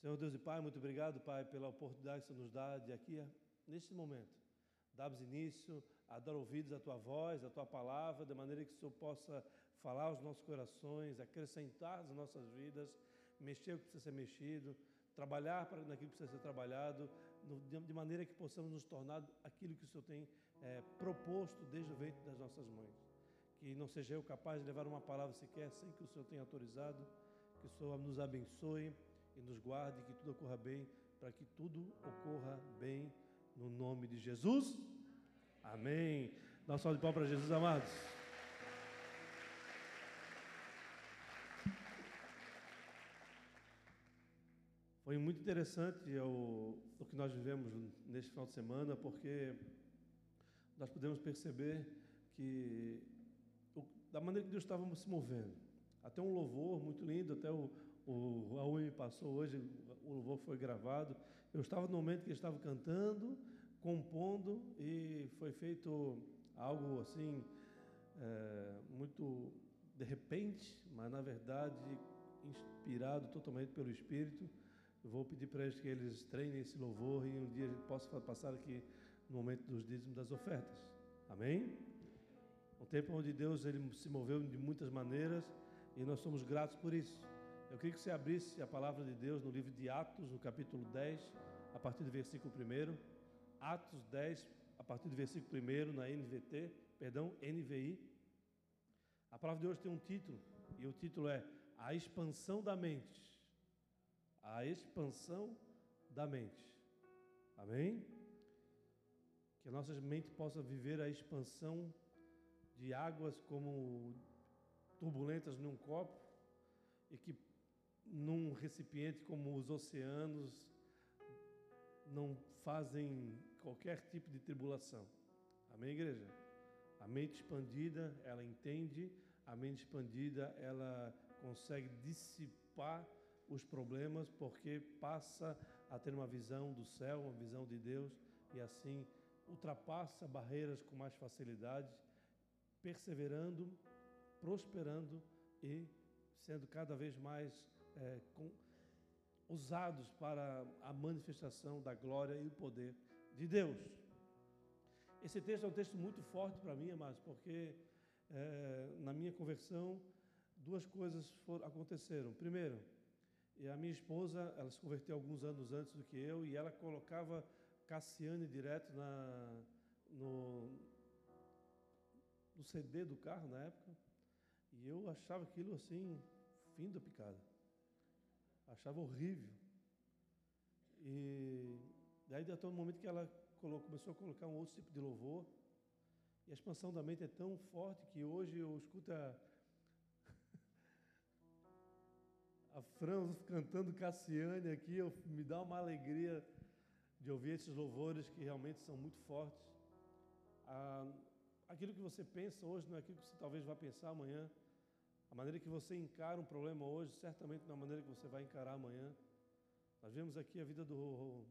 Senhor Deus e Pai, muito obrigado, Pai, pela oportunidade que você nos dá de aqui, neste momento, darmos início a dar ouvidos à Tua voz, à Tua palavra, de maneira que o Senhor possa falar aos nossos corações, acrescentar as nossas vidas, mexer o que precisa ser mexido, trabalhar para naquilo que precisa ser trabalhado, de maneira que possamos nos tornar aquilo que o Senhor tem é, proposto desde o ventre das nossas mães. Que não seja eu capaz de levar uma palavra sequer sem que o Senhor tenha autorizado, que o Senhor nos abençoe e nos guarde, que tudo ocorra bem, para que tudo ocorra bem no nome de Jesus. Amém. Dá um salve de pau para Jesus, amados. Foi muito interessante o, o que nós vivemos neste final de semana, porque nós podemos perceber que o, da maneira que Deus estava se movendo. Até um louvor muito lindo, até o, o Raul me passou hoje, o louvor foi gravado. Eu estava no momento que estava cantando, compondo, e foi feito algo assim, é, muito de repente, mas na verdade inspirado totalmente pelo Espírito. Eu vou pedir para eles que eles treinem esse louvor e um dia a gente possa passar aqui no momento dos dízimos das ofertas. Amém? Um tempo onde Deus ele se moveu de muitas maneiras e nós somos gratos por isso. Eu queria que você abrisse a palavra de Deus no livro de Atos, no capítulo 10, a partir do versículo 1. Atos 10, a partir do versículo 1, na NVT, perdão, NVI. A palavra de hoje tem um título, e o título é A Expansão da Mente. A Expansão da Mente. Amém? Que a nossa mente possa viver a expansão de águas como turbulentas num copo e que num recipiente como os oceanos não fazem qualquer tipo de tribulação. Amém, igreja? A mente expandida, ela entende, a mente expandida, ela consegue dissipar os problemas porque passa a ter uma visão do céu, uma visão de Deus e assim ultrapassa barreiras com mais facilidade, perseverando, prosperando e sendo cada vez mais é, com, usados para a manifestação da glória e o poder de Deus. Esse texto é um texto muito forte para mim, amados, porque é, na minha conversão duas coisas foram, aconteceram. Primeiro, a minha esposa, ela se converteu alguns anos antes do que eu e ela colocava Cassiane direto na, no, no CD do carro na época. E eu achava aquilo assim, fim da picada achava horrível. E daí até um momento que ela começou a colocar um outro tipo de louvor. E a expansão da mente é tão forte que hoje eu escuto a, a Fran cantando Cassiane aqui, eu, me dá uma alegria de ouvir esses louvores que realmente são muito fortes. Ah, aquilo que você pensa hoje não é aquilo que você talvez vá pensar amanhã. A maneira que você encara um problema hoje, certamente não é a maneira que você vai encarar amanhã. Nós vemos aqui a vida do,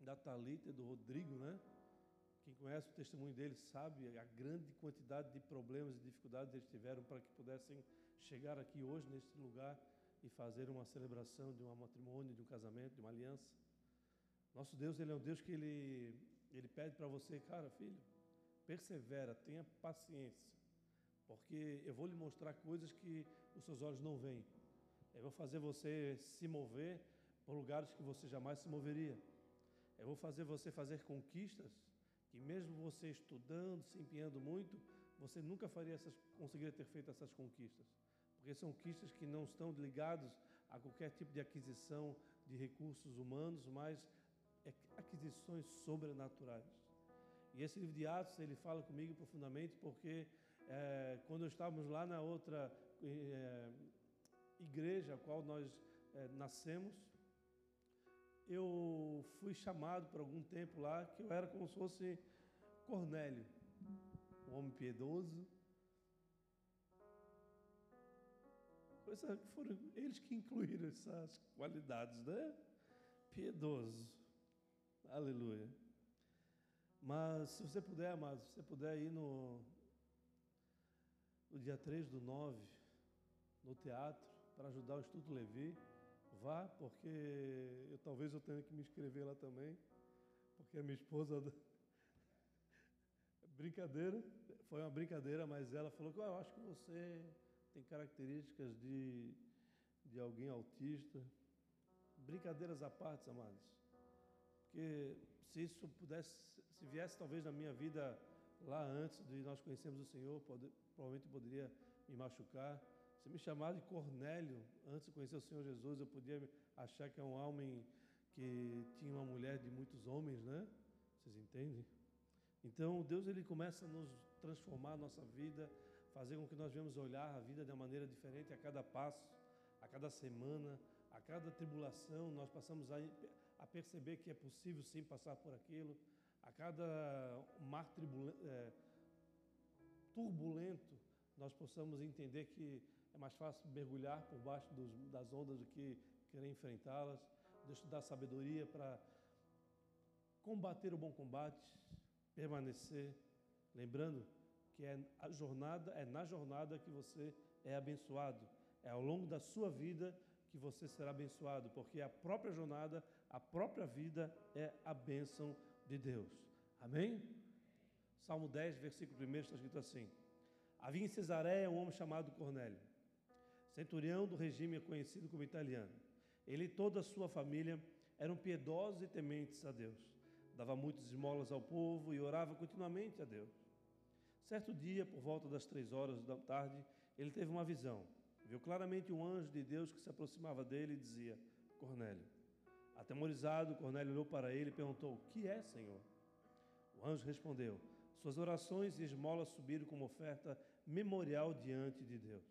da Talita e do Rodrigo, né? Quem conhece o testemunho deles sabe a grande quantidade de problemas e dificuldades eles tiveram para que pudessem chegar aqui hoje, neste lugar, e fazer uma celebração de um matrimônio, de um casamento, de uma aliança. Nosso Deus, Ele é um Deus que Ele, ele pede para você, cara, filho, persevera, tenha paciência. Porque eu vou lhe mostrar coisas que os seus olhos não veem. Eu vou fazer você se mover por lugares que você jamais se moveria. Eu vou fazer você fazer conquistas que mesmo você estudando, se empenhando muito, você nunca faria essas, conseguiria ter feito essas conquistas. Porque são conquistas que não estão ligadas a qualquer tipo de aquisição de recursos humanos, mas é aquisições sobrenaturais. E esse livro de Atos, ele fala comigo profundamente porque é, quando estávamos lá na outra é, igreja a qual nós é, nascemos, eu fui chamado por algum tempo lá, que eu era como se fosse Cornélio, um homem piedoso. Coisa que foram eles que incluíram essas qualidades, né? Piedoso. Aleluia. Mas se você puder, amado, se você puder ir no, no dia 3 do 9, no teatro, para ajudar o Instituto Levi, vá, porque eu, talvez eu tenha que me inscrever lá também, porque a minha esposa. Brincadeira, foi uma brincadeira, mas ela falou que eu acho que você tem características de, de alguém autista. Brincadeiras à parte, amados. Porque se isso pudesse, se viesse talvez na minha vida lá antes de nós conhecermos o Senhor, provavelmente poderia me machucar. Se me chamar de Cornélio antes de conhecer o Senhor Jesus, eu podia achar que é um homem que tinha uma mulher de muitos homens, né? Vocês entendem? Então, Deus ele começa a nos transformar a nossa vida, fazer com que nós venhamos olhar a vida de uma maneira diferente a cada passo, a cada semana, a cada tribulação, nós passamos a, a perceber que é possível sim passar por aquilo. A cada mar é, turbulento, nós possamos entender que é mais fácil mergulhar por baixo dos, das ondas do que querer enfrentá-las. Deus te dá sabedoria para combater o bom combate, permanecer, lembrando que é a jornada, é na jornada que você é abençoado. É ao longo da sua vida que você será abençoado, porque a própria jornada, a própria vida é a bênção de Deus. Amém? Salmo 10, versículo 1 está escrito assim: Havia em Cesareia um homem chamado Cornélio, centurião do regime conhecido como italiano. Ele e toda a sua família eram piedosos e tementes a Deus. Dava muitas esmolas ao povo e orava continuamente a Deus. Certo dia, por volta das três horas da tarde, ele teve uma visão. Viu claramente um anjo de Deus que se aproximava dele e dizia: Cornélio. Atemorizado, Cornélio olhou para ele e perguntou: que é, Senhor? O anjo respondeu: Suas orações e esmolas subiram como oferta memorial diante de Deus.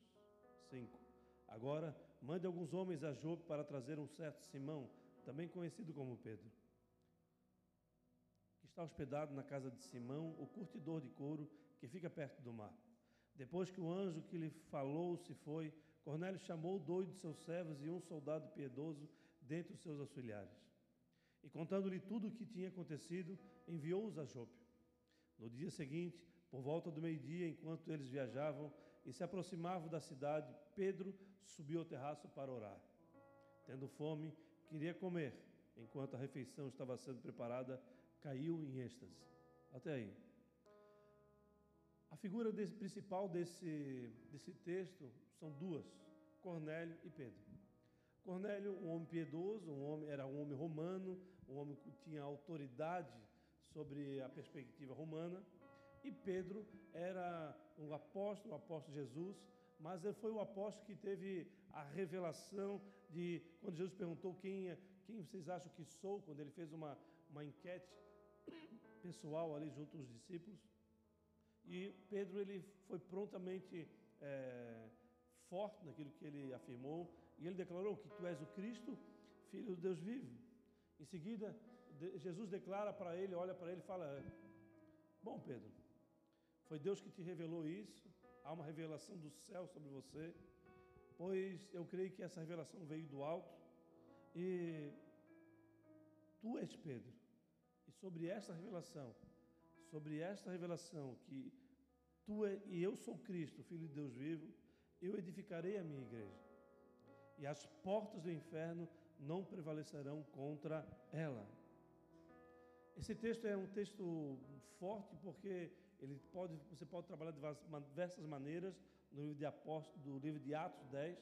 5. Agora, mande alguns homens a Jope para trazer um certo Simão, também conhecido como Pedro, que está hospedado na casa de Simão, o curtidor de couro, que fica perto do mar. Depois que o anjo que lhe falou se foi, Cornélio chamou dois de seus servos e um soldado piedoso dentre os seus auxiliares. E contando-lhe tudo o que tinha acontecido, enviou-os a Jope. No dia seguinte, por volta do meio-dia, enquanto eles viajavam e se aproximavam da cidade, Pedro subiu ao terraço para orar. Tendo fome, queria comer. Enquanto a refeição estava sendo preparada, caiu em êxtase. Até aí. A figura desse, principal desse, desse texto são duas: Cornélio e Pedro. Cornélio, um homem piedoso, um homem, era um homem romano, um homem que tinha autoridade sobre a perspectiva romana. E Pedro era um apóstolo, o apóstolo de Jesus, mas ele foi o apóstolo que teve a revelação de quando Jesus perguntou quem, é, quem vocês acham que sou, quando ele fez uma, uma enquete pessoal ali junto aos discípulos. E Pedro ele foi prontamente é, forte naquilo que ele afirmou e ele declarou que tu és o Cristo, filho do Deus vivo. Em seguida, Jesus declara para ele, olha para ele e fala: Bom, Pedro, foi Deus que te revelou isso, há uma revelação do céu sobre você, pois eu creio que essa revelação veio do alto e tu és Pedro. E sobre esta revelação, sobre esta revelação que tu é, e eu sou Cristo, filho de Deus vivo, eu edificarei a minha igreja e as portas do inferno não prevalecerão contra ela. Esse texto é um texto forte porque ele pode, você pode trabalhar de diversas maneiras no livro de Apóstolos, do livro de Atos 10.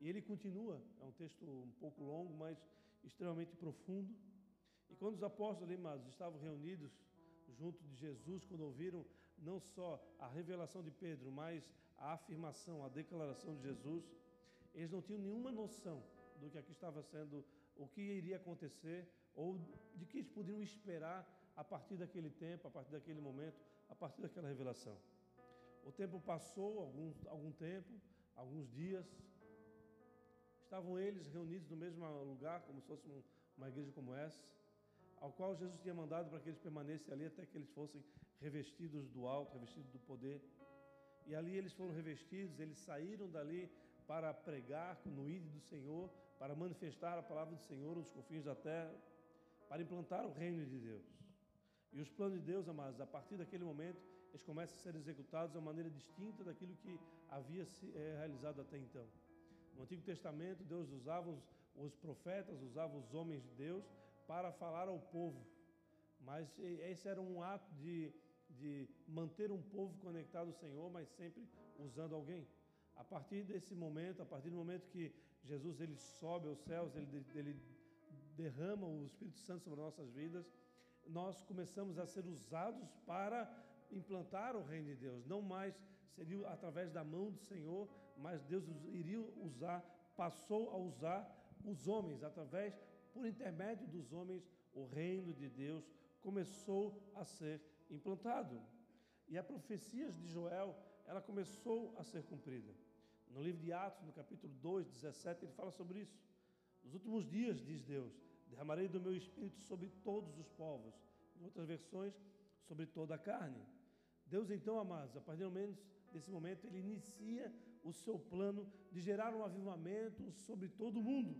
E ele continua, é um texto um pouco longo, mas extremamente profundo. E quando os apóstolos ali, mas, estavam reunidos junto de Jesus, quando ouviram não só a revelação de Pedro, mas a afirmação, a declaração de Jesus, eles não tinham nenhuma noção do que aqui estava sendo, o que iria acontecer, ou de que eles poderiam esperar a partir daquele tempo, a partir daquele momento, a partir daquela revelação. O tempo passou, algum, algum tempo, alguns dias, estavam eles reunidos no mesmo lugar, como se fosse um, uma igreja como essa, ao qual Jesus tinha mandado para que eles permanecessem ali até que eles fossem revestidos do alto, revestidos do poder. E ali eles foram revestidos, eles saíram dali para pregar no ídolo do Senhor, para manifestar a palavra do Senhor nos confins da terra, para implantar o reino de Deus. E os planos de Deus, amados, a partir daquele momento, eles começam a ser executados de uma maneira distinta daquilo que havia se é, realizado até então. No Antigo Testamento, Deus usava os, os profetas, usava os homens de Deus para falar ao povo. Mas esse era um ato de, de manter um povo conectado ao Senhor, mas sempre usando alguém. A partir desse momento, a partir do momento que Jesus ele sobe aos céus, ele, ele derrama o Espírito Santo sobre nossas vidas, nós começamos a ser usados para implantar o reino de Deus. Não mais seria através da mão do Senhor, mas Deus iria usar, passou a usar os homens, através, por intermédio dos homens, o reino de Deus começou a ser implantado. E a profecia de Joel, ela começou a ser cumprida. No livro de Atos, no capítulo 2, 17, ele fala sobre isso. Nos últimos dias, diz Deus, derramarei do meu espírito sobre todos os povos. Em outras versões, sobre toda a carne. Deus, então, amados, a partir desse momento, ele inicia o seu plano de gerar um avivamento sobre todo o mundo.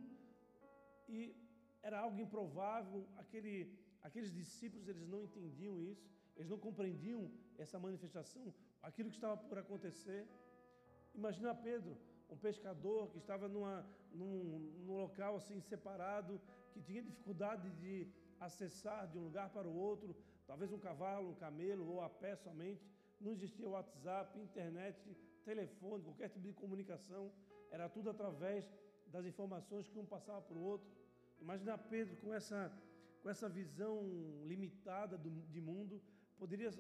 E era algo improvável, aquele, aqueles discípulos eles não entendiam isso, eles não compreendiam essa manifestação, aquilo que estava por acontecer. Imagina Pedro, um pescador que estava numa, num, num local assim separado, que tinha dificuldade de acessar de um lugar para o outro, talvez um cavalo, um camelo ou a pé somente. Não existia WhatsApp, internet, telefone, qualquer tipo de comunicação. Era tudo através das informações que um passava para o outro. Imagina Pedro com essa, com essa visão limitada do, de mundo, poderia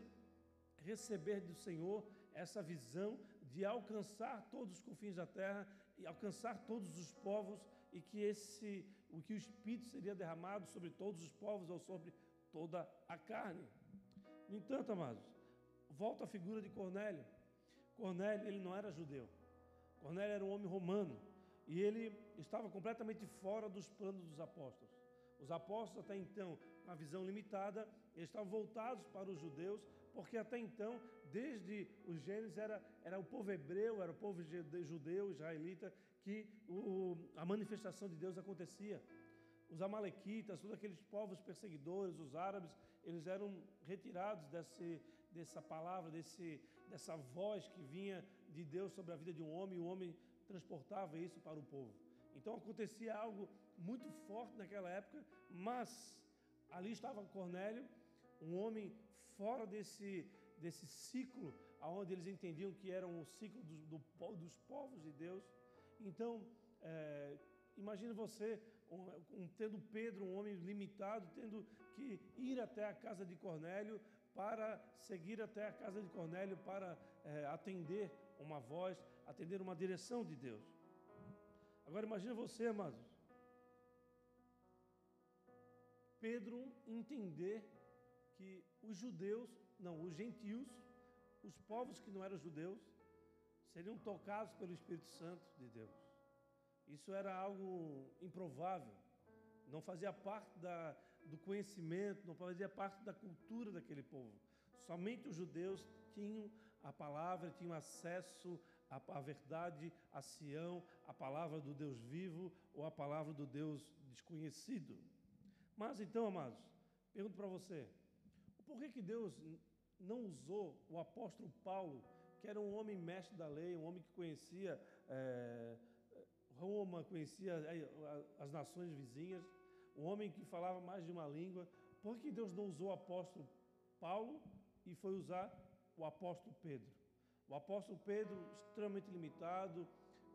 receber do Senhor essa visão de alcançar todos os confins da terra e alcançar todos os povos e que esse o que o espírito seria derramado sobre todos os povos ou sobre toda a carne. No entanto, amados, volta à figura de Cornélio. Cornélio, ele não era judeu. Cornélio era um homem romano. E ele estava completamente fora dos planos dos apóstolos. Os apóstolos, até então, com a visão limitada, eles estavam voltados para os judeus, porque até então, desde os Gênesis, era, era o povo hebreu, era o povo judeu, israelita, que o, a manifestação de Deus acontecia. Os amalequitas, todos aqueles povos perseguidores, os árabes, eles eram retirados desse, dessa palavra, desse, dessa voz que vinha de Deus sobre a vida de um homem, e o homem transportava isso para o povo. Então acontecia algo muito forte naquela época, mas ali estava Cornélio, um homem fora desse, desse ciclo, onde eles entendiam que era um ciclo do, do, dos povos de Deus. Então, é, imagine você um, um, tendo Pedro, um homem limitado, tendo que ir até a casa de Cornélio para seguir até a casa de Cornélio para é, atender uma voz, atender uma direção de Deus. Agora imagine você, amados. Pedro entender que os judeus, não, os gentios, os povos que não eram judeus, seriam tocados pelo Espírito Santo de Deus. Isso era algo improvável, não fazia parte da, do conhecimento, não fazia parte da cultura daquele povo. Somente os judeus tinham a palavra, tinham acesso à, à verdade, a Sião, a palavra do Deus vivo ou a palavra do Deus desconhecido. Mas então, amados, pergunto para você: por que, que Deus não usou o apóstolo Paulo, que era um homem mestre da lei, um homem que conhecia é, Roma, conhecia as nações vizinhas, um homem que falava mais de uma língua? Por que Deus não usou o apóstolo Paulo e foi usar o apóstolo Pedro. O apóstolo Pedro, extremamente limitado,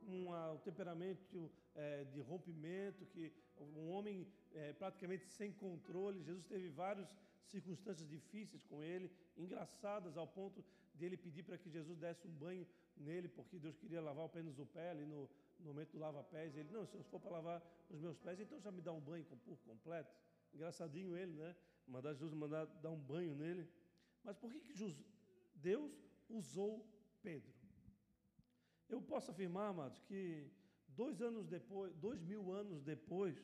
com um temperamento é, de rompimento, que um homem é, praticamente sem controle. Jesus teve várias circunstâncias difíceis com ele, engraçadas ao ponto de ele pedir para que Jesus desse um banho nele, porque Deus queria lavar apenas o pé ali no, no momento do lava-pés. Ele, não, se eu for para lavar os meus pés, então já me dá um banho por completo. Engraçadinho ele, né? Mandar Jesus mandar dar um banho nele. Mas por que, que Deus usou Pedro. Eu posso afirmar, amados, que dois anos depois, dois mil anos depois,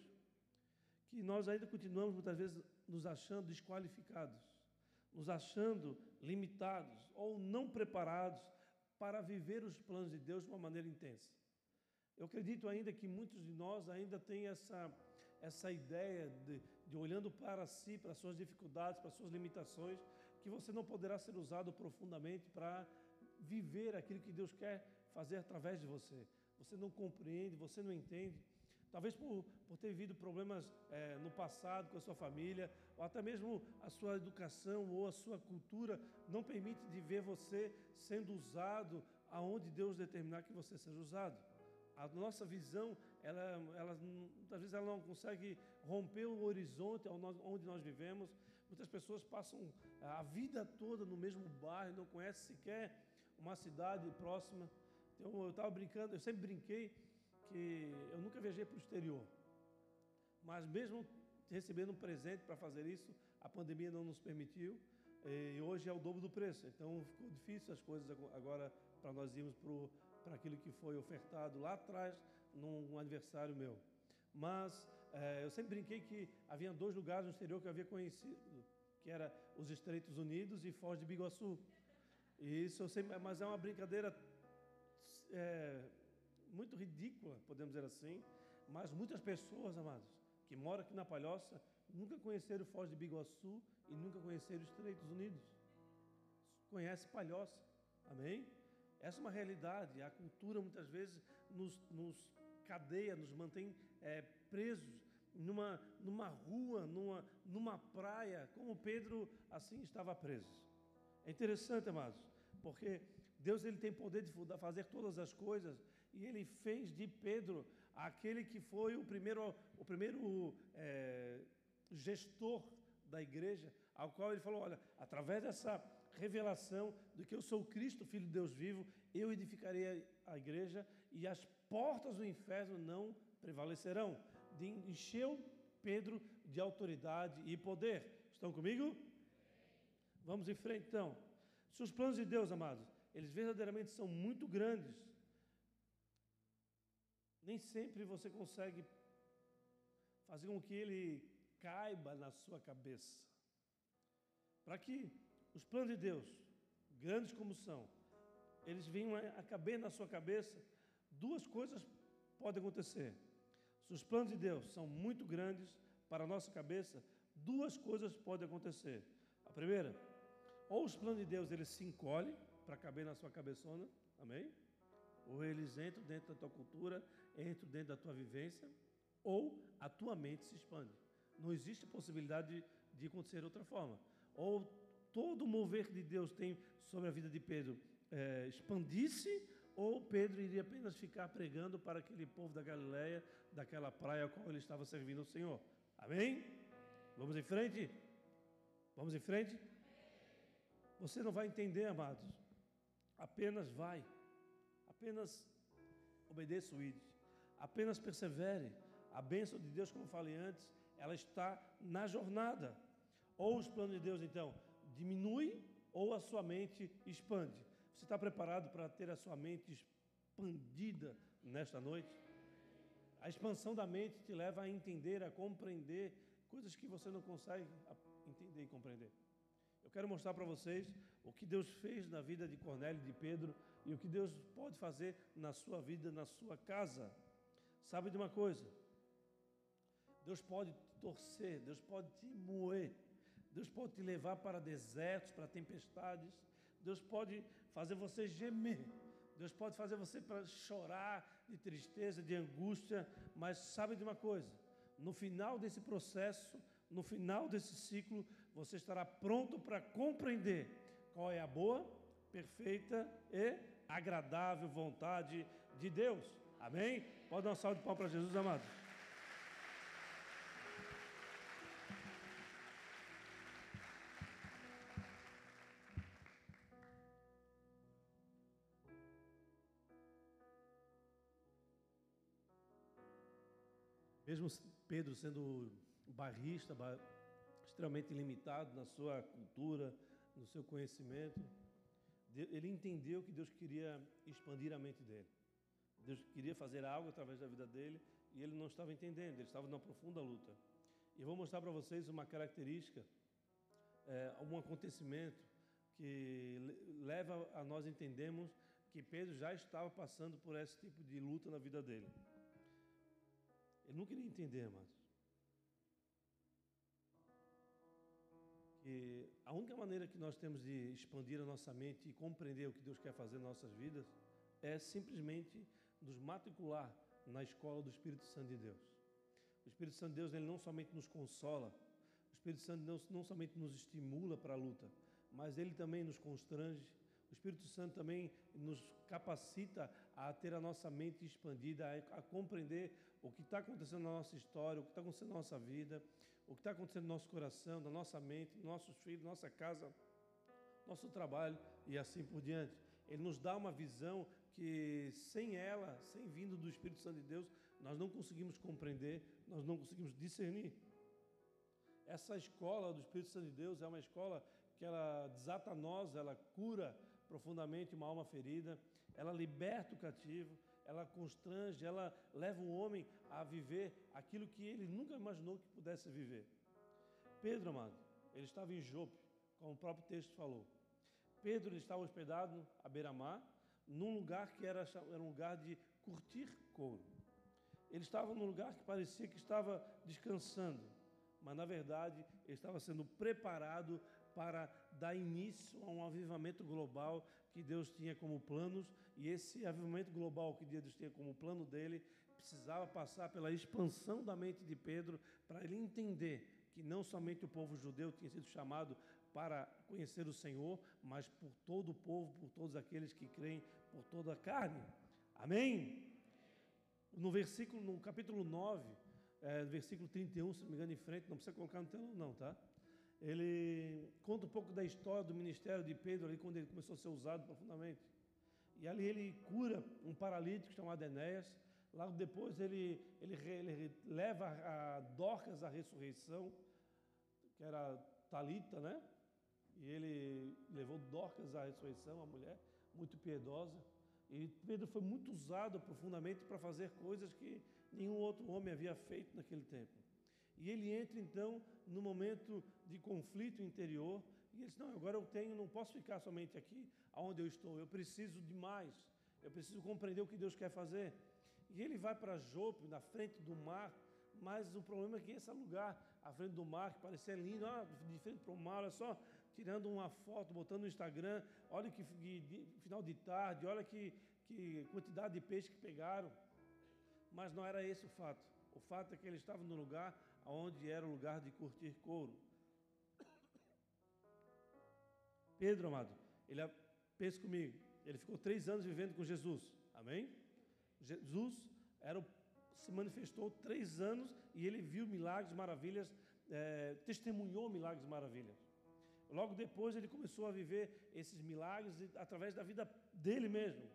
que nós ainda continuamos muitas vezes nos achando desqualificados, nos achando limitados ou não preparados para viver os planos de Deus de uma maneira intensa. Eu acredito ainda que muitos de nós ainda têm essa, essa ideia de, de olhando para si, para suas dificuldades, para suas limitações, que você não poderá ser usado profundamente para viver aquilo que Deus quer fazer através de você. Você não compreende, você não entende. talvez por, por ter vivido problemas é, no passado com a sua família, ou até mesmo a sua educação ou a sua cultura não permite de ver você sendo usado aonde Deus determinar que você seja usado. A nossa visão, ela, ela, muitas vezes ela não consegue romper o horizonte onde nós vivemos. Muitas pessoas passam a vida toda no mesmo bairro, não conhecem sequer uma cidade próxima. Então, eu estava brincando, eu sempre brinquei que eu nunca viajei para o exterior. Mas mesmo recebendo um presente para fazer isso, a pandemia não nos permitiu. E hoje é o dobro do preço. Então ficou difícil as coisas agora para nós irmos para aquilo que foi ofertado lá atrás, num aniversário meu. Mas é, eu sempre brinquei que havia dois lugares no exterior que eu havia conhecido, que era os Estreitos Unidos e Foz de Biguaçu. E isso eu sempre, mas é uma brincadeira é, muito ridícula, podemos dizer assim, mas muitas pessoas, amados, que moram aqui na Palhoça, nunca conheceram Foz de Biguaçu e nunca conheceram os Estreitos Unidos. Conhece Palhoça, amém? Essa é uma realidade. A cultura muitas vezes nos, nos cadeia, nos mantém é, presos numa, numa rua, numa, numa praia, como Pedro assim estava preso. É interessante, amados, porque Deus ele tem poder de fazer todas as coisas e ele fez de Pedro aquele que foi o primeiro, o primeiro é, gestor da igreja, ao qual ele falou: olha, através dessa revelação de que eu sou Cristo, Filho de Deus vivo, eu edificarei a igreja e as portas do inferno não prevalecerão. De, encheu Pedro de autoridade e poder. Estão comigo? Vamos em frente então. Se os planos de Deus, amados, eles verdadeiramente são muito grandes, nem sempre você consegue fazer com que ele caiba na sua cabeça. Para que os planos de Deus, grandes como são, eles venham a caber na sua cabeça, duas coisas podem acontecer. Se os planos de Deus são muito grandes para a nossa cabeça, duas coisas podem acontecer. A primeira, ou os planos de Deus eles se encolhem para caber na sua cabeçona, amém? Ou eles entram dentro da tua cultura, entram dentro da tua vivência, ou a tua mente se expande. Não existe possibilidade de, de acontecer outra forma. Ou todo o mover de Deus tem sobre a vida de Pedro é, expandisse, ou Pedro iria apenas ficar pregando para aquele povo da Galiléia, daquela praia a qual ele estava servindo ao Senhor. Amém? Vamos em frente? Vamos em frente? Você não vai entender, amados. Apenas vai. Apenas obedeça o ID. Apenas persevere. A bênção de Deus, como falei antes, ela está na jornada. Ou os planos de Deus, então, diminui ou a sua mente expande. Você está preparado para ter a sua mente expandida nesta noite? A expansão da mente te leva a entender, a compreender coisas que você não consegue entender e compreender. Eu quero mostrar para vocês o que Deus fez na vida de Cornélio e de Pedro e o que Deus pode fazer na sua vida, na sua casa. Sabe de uma coisa? Deus pode torcer, Deus pode te moer, Deus pode te levar para desertos, para tempestades, Deus pode fazer você gemer, Deus pode fazer você para chorar de tristeza, de angústia, mas sabe de uma coisa? No final desse processo, no final desse ciclo, você estará pronto para compreender qual é a boa, perfeita e agradável vontade de Deus. Amém? Pode dar um salve de pau para Jesus, amado. Mesmo Pedro sendo barrista, extremamente limitado na sua cultura, no seu conhecimento, ele entendeu que Deus queria expandir a mente dele. Deus queria fazer algo através da vida dele e ele não estava entendendo, ele estava numa profunda luta. E eu vou mostrar para vocês uma característica, é, um acontecimento que leva a nós entendermos que Pedro já estava passando por esse tipo de luta na vida dele. Ele não queria entender, amados. Que a única maneira que nós temos de expandir a nossa mente e compreender o que Deus quer fazer nas nossas vidas é simplesmente nos matricular na escola do Espírito Santo de Deus. O Espírito Santo de Deus ele não somente nos consola, o Espírito Santo de Deus não somente nos estimula para a luta, mas ele também nos constrange. O Espírito Santo também nos capacita a ter a nossa mente expandida, a compreender o que está acontecendo na nossa história, o que está acontecendo na nossa vida, o que está acontecendo no nosso coração, na nossa mente, nos nossos filhos, nossa casa, nosso trabalho e assim por diante. Ele nos dá uma visão que sem ela, sem vindo do Espírito Santo de Deus, nós não conseguimos compreender, nós não conseguimos discernir. Essa escola do Espírito Santo de Deus é uma escola que ela desata nós, ela cura profundamente uma alma ferida, ela liberta o cativo, ela constrange, ela leva o homem a viver aquilo que ele nunca imaginou que pudesse viver. Pedro, amado, ele estava em Jope, como o próprio texto falou. Pedro ele estava hospedado à beira-mar, num lugar que era, era um lugar de curtir couro. Ele estava num lugar que parecia que estava descansando, mas na verdade ele estava sendo preparado para dar início a um avivamento global que Deus tinha como planos, e esse avivamento global que Deus tinha como plano dele precisava passar pela expansão da mente de Pedro para ele entender que não somente o povo judeu tinha sido chamado para conhecer o Senhor, mas por todo o povo, por todos aqueles que creem, por toda a carne. Amém? No versículo, no capítulo 9, é, versículo 31, se não me engano, em frente, não precisa colocar no telão, não, tá? Ele conta um pouco da história do ministério de Pedro ali, quando ele começou a ser usado profundamente. E ali ele cura um paralítico chamado Enéas. Logo depois ele, ele, ele leva a Dorcas à ressurreição, que era Talita, né? E ele levou Dorcas à ressurreição, a mulher muito piedosa. E Pedro foi muito usado profundamente para fazer coisas que nenhum outro homem havia feito naquele tempo. E ele entra então no momento de conflito interior e ele diz: Não, agora eu tenho, não posso ficar somente aqui onde eu estou, eu preciso de mais, eu preciso compreender o que Deus quer fazer. E ele vai para Jope, na frente do mar, mas o problema é que esse lugar, à frente do mar, que parecia lindo, ah, de frente para o mar, olha só, tirando uma foto, botando no Instagram, olha que, que final de tarde, olha que, que quantidade de peixe que pegaram. Mas não era esse o fato. O fato é que ele estava no lugar onde era o lugar de curtir couro. Pedro, amado, ele pensa comigo, ele ficou três anos vivendo com Jesus. Amém? Jesus era, se manifestou três anos e ele viu milagres, maravilhas, é, testemunhou milagres, maravilhas. Logo depois ele começou a viver esses milagres através da vida dele mesmo.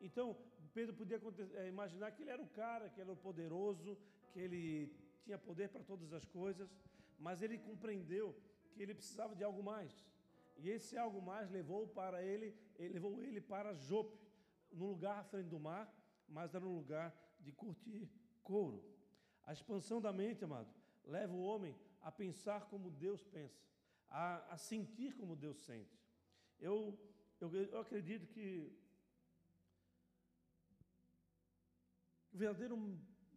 Então, Pedro podia é, imaginar que ele era o cara, que ele era o poderoso, que ele tinha poder para todas as coisas, mas ele compreendeu que ele precisava de algo mais. E esse algo mais levou para ele, levou ele para Jope, num lugar à frente do mar, mas era um lugar de curtir couro. A expansão da mente, amado, leva o homem a pensar como Deus pensa a, a sentir como Deus sente. Eu, eu, eu acredito que a verdadeira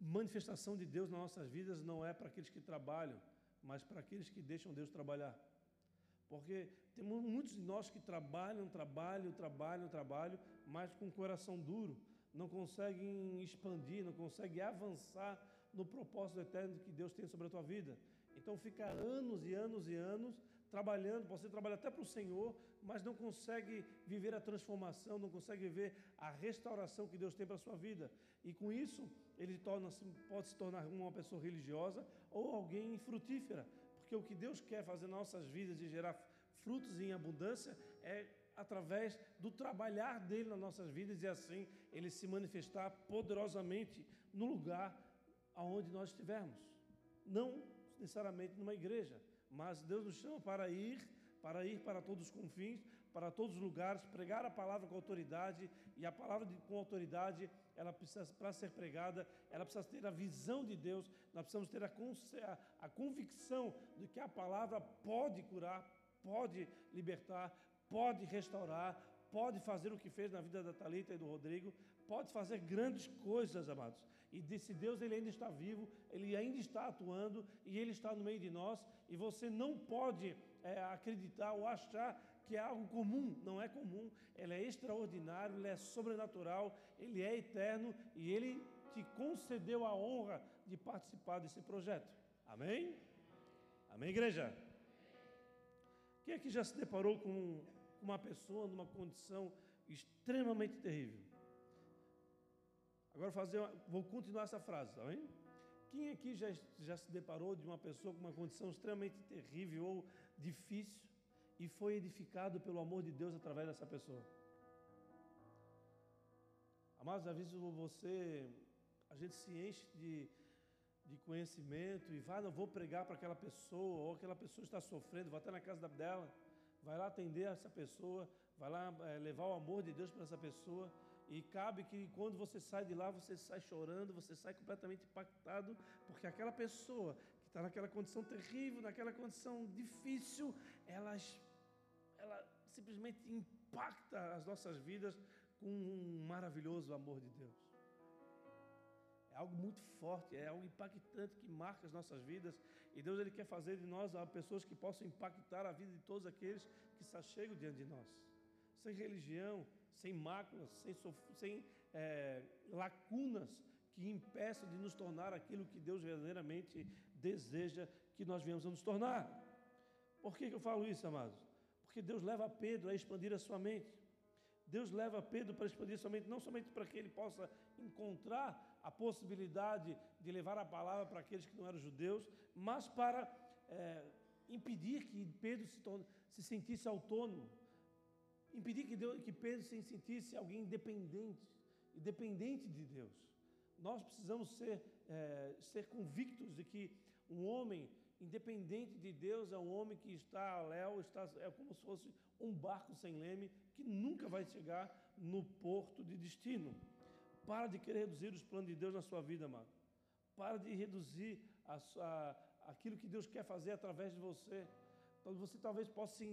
manifestação de Deus nas nossas vidas não é para aqueles que trabalham, mas para aqueles que deixam Deus trabalhar. Porque temos muitos de nós que trabalham, trabalham, trabalham, trabalham, mas com o coração duro, não conseguem expandir, não conseguem avançar no propósito eterno que Deus tem sobre a tua vida. Então fica anos e anos e anos trabalhando, você trabalha até para o Senhor, mas não consegue viver a transformação, não consegue viver a restauração que Deus tem para a sua vida. E com isso, ele torna pode se tornar uma pessoa religiosa ou alguém frutífera, porque o que Deus quer fazer nas nossas vidas e gerar frutos em abundância é através do trabalhar dele nas nossas vidas e assim ele se manifestar poderosamente no lugar aonde nós estivermos. Não necessariamente numa igreja, mas Deus nos chama para ir, para ir para todos os confins, para todos os lugares, pregar a palavra com autoridade, e a palavra de, com autoridade, ela precisa, para ser pregada, ela precisa ter a visão de Deus, nós precisamos ter a, a, a convicção de que a palavra pode curar, pode libertar, pode restaurar, pode fazer o que fez na vida da Talita e do Rodrigo, pode fazer grandes coisas, amados. E desse Deus ele ainda está vivo, ele ainda está atuando e ele está no meio de nós. E você não pode é, acreditar ou achar que é algo comum. Não é comum, ele é extraordinário, ele é sobrenatural, ele é eterno e ele te concedeu a honra de participar desse projeto. Amém? Amém, igreja? Quem aqui já se deparou com uma pessoa numa condição extremamente terrível? Agora fazer uma, vou continuar essa frase, tá? Quem aqui já, já se deparou de uma pessoa com uma condição extremamente terrível ou difícil e foi edificado pelo amor de Deus através dessa pessoa? Amados, vezes você, a gente se enche de, de conhecimento e vai, não vou pregar para aquela pessoa, ou aquela pessoa está sofrendo, vai até na casa dela, vai lá atender essa pessoa, vai lá é, levar o amor de Deus para essa pessoa. E cabe que quando você sai de lá, você sai chorando, você sai completamente impactado, porque aquela pessoa que está naquela condição terrível, naquela condição difícil, ela, ela simplesmente impacta as nossas vidas com um maravilhoso amor de Deus. É algo muito forte, é algo impactante que marca as nossas vidas. E Deus ele quer fazer de nós pessoas que possam impactar a vida de todos aqueles que se chegam diante de nós. Sem religião, sem máculas, sem, sem é, lacunas que impeçam de nos tornar aquilo que Deus verdadeiramente deseja que nós venhamos a nos tornar. Por que, que eu falo isso, amados? Porque Deus leva Pedro a expandir a sua mente. Deus leva Pedro para expandir sua mente, não somente para que ele possa encontrar a possibilidade de levar a palavra para aqueles que não eram judeus, mas para é, impedir que Pedro se, torne, se sentisse autônomo, impedir que, Deus, que Pedro se sentisse alguém independente, independente de Deus. Nós precisamos ser, é, ser convictos de que um homem independente de Deus é um homem que está a léu, está, é como se fosse um barco sem leme que nunca vai chegar no porto de destino. Para de querer reduzir os planos de Deus na sua vida, amado. Para de reduzir a, a, aquilo que Deus quer fazer através de você. Você talvez possa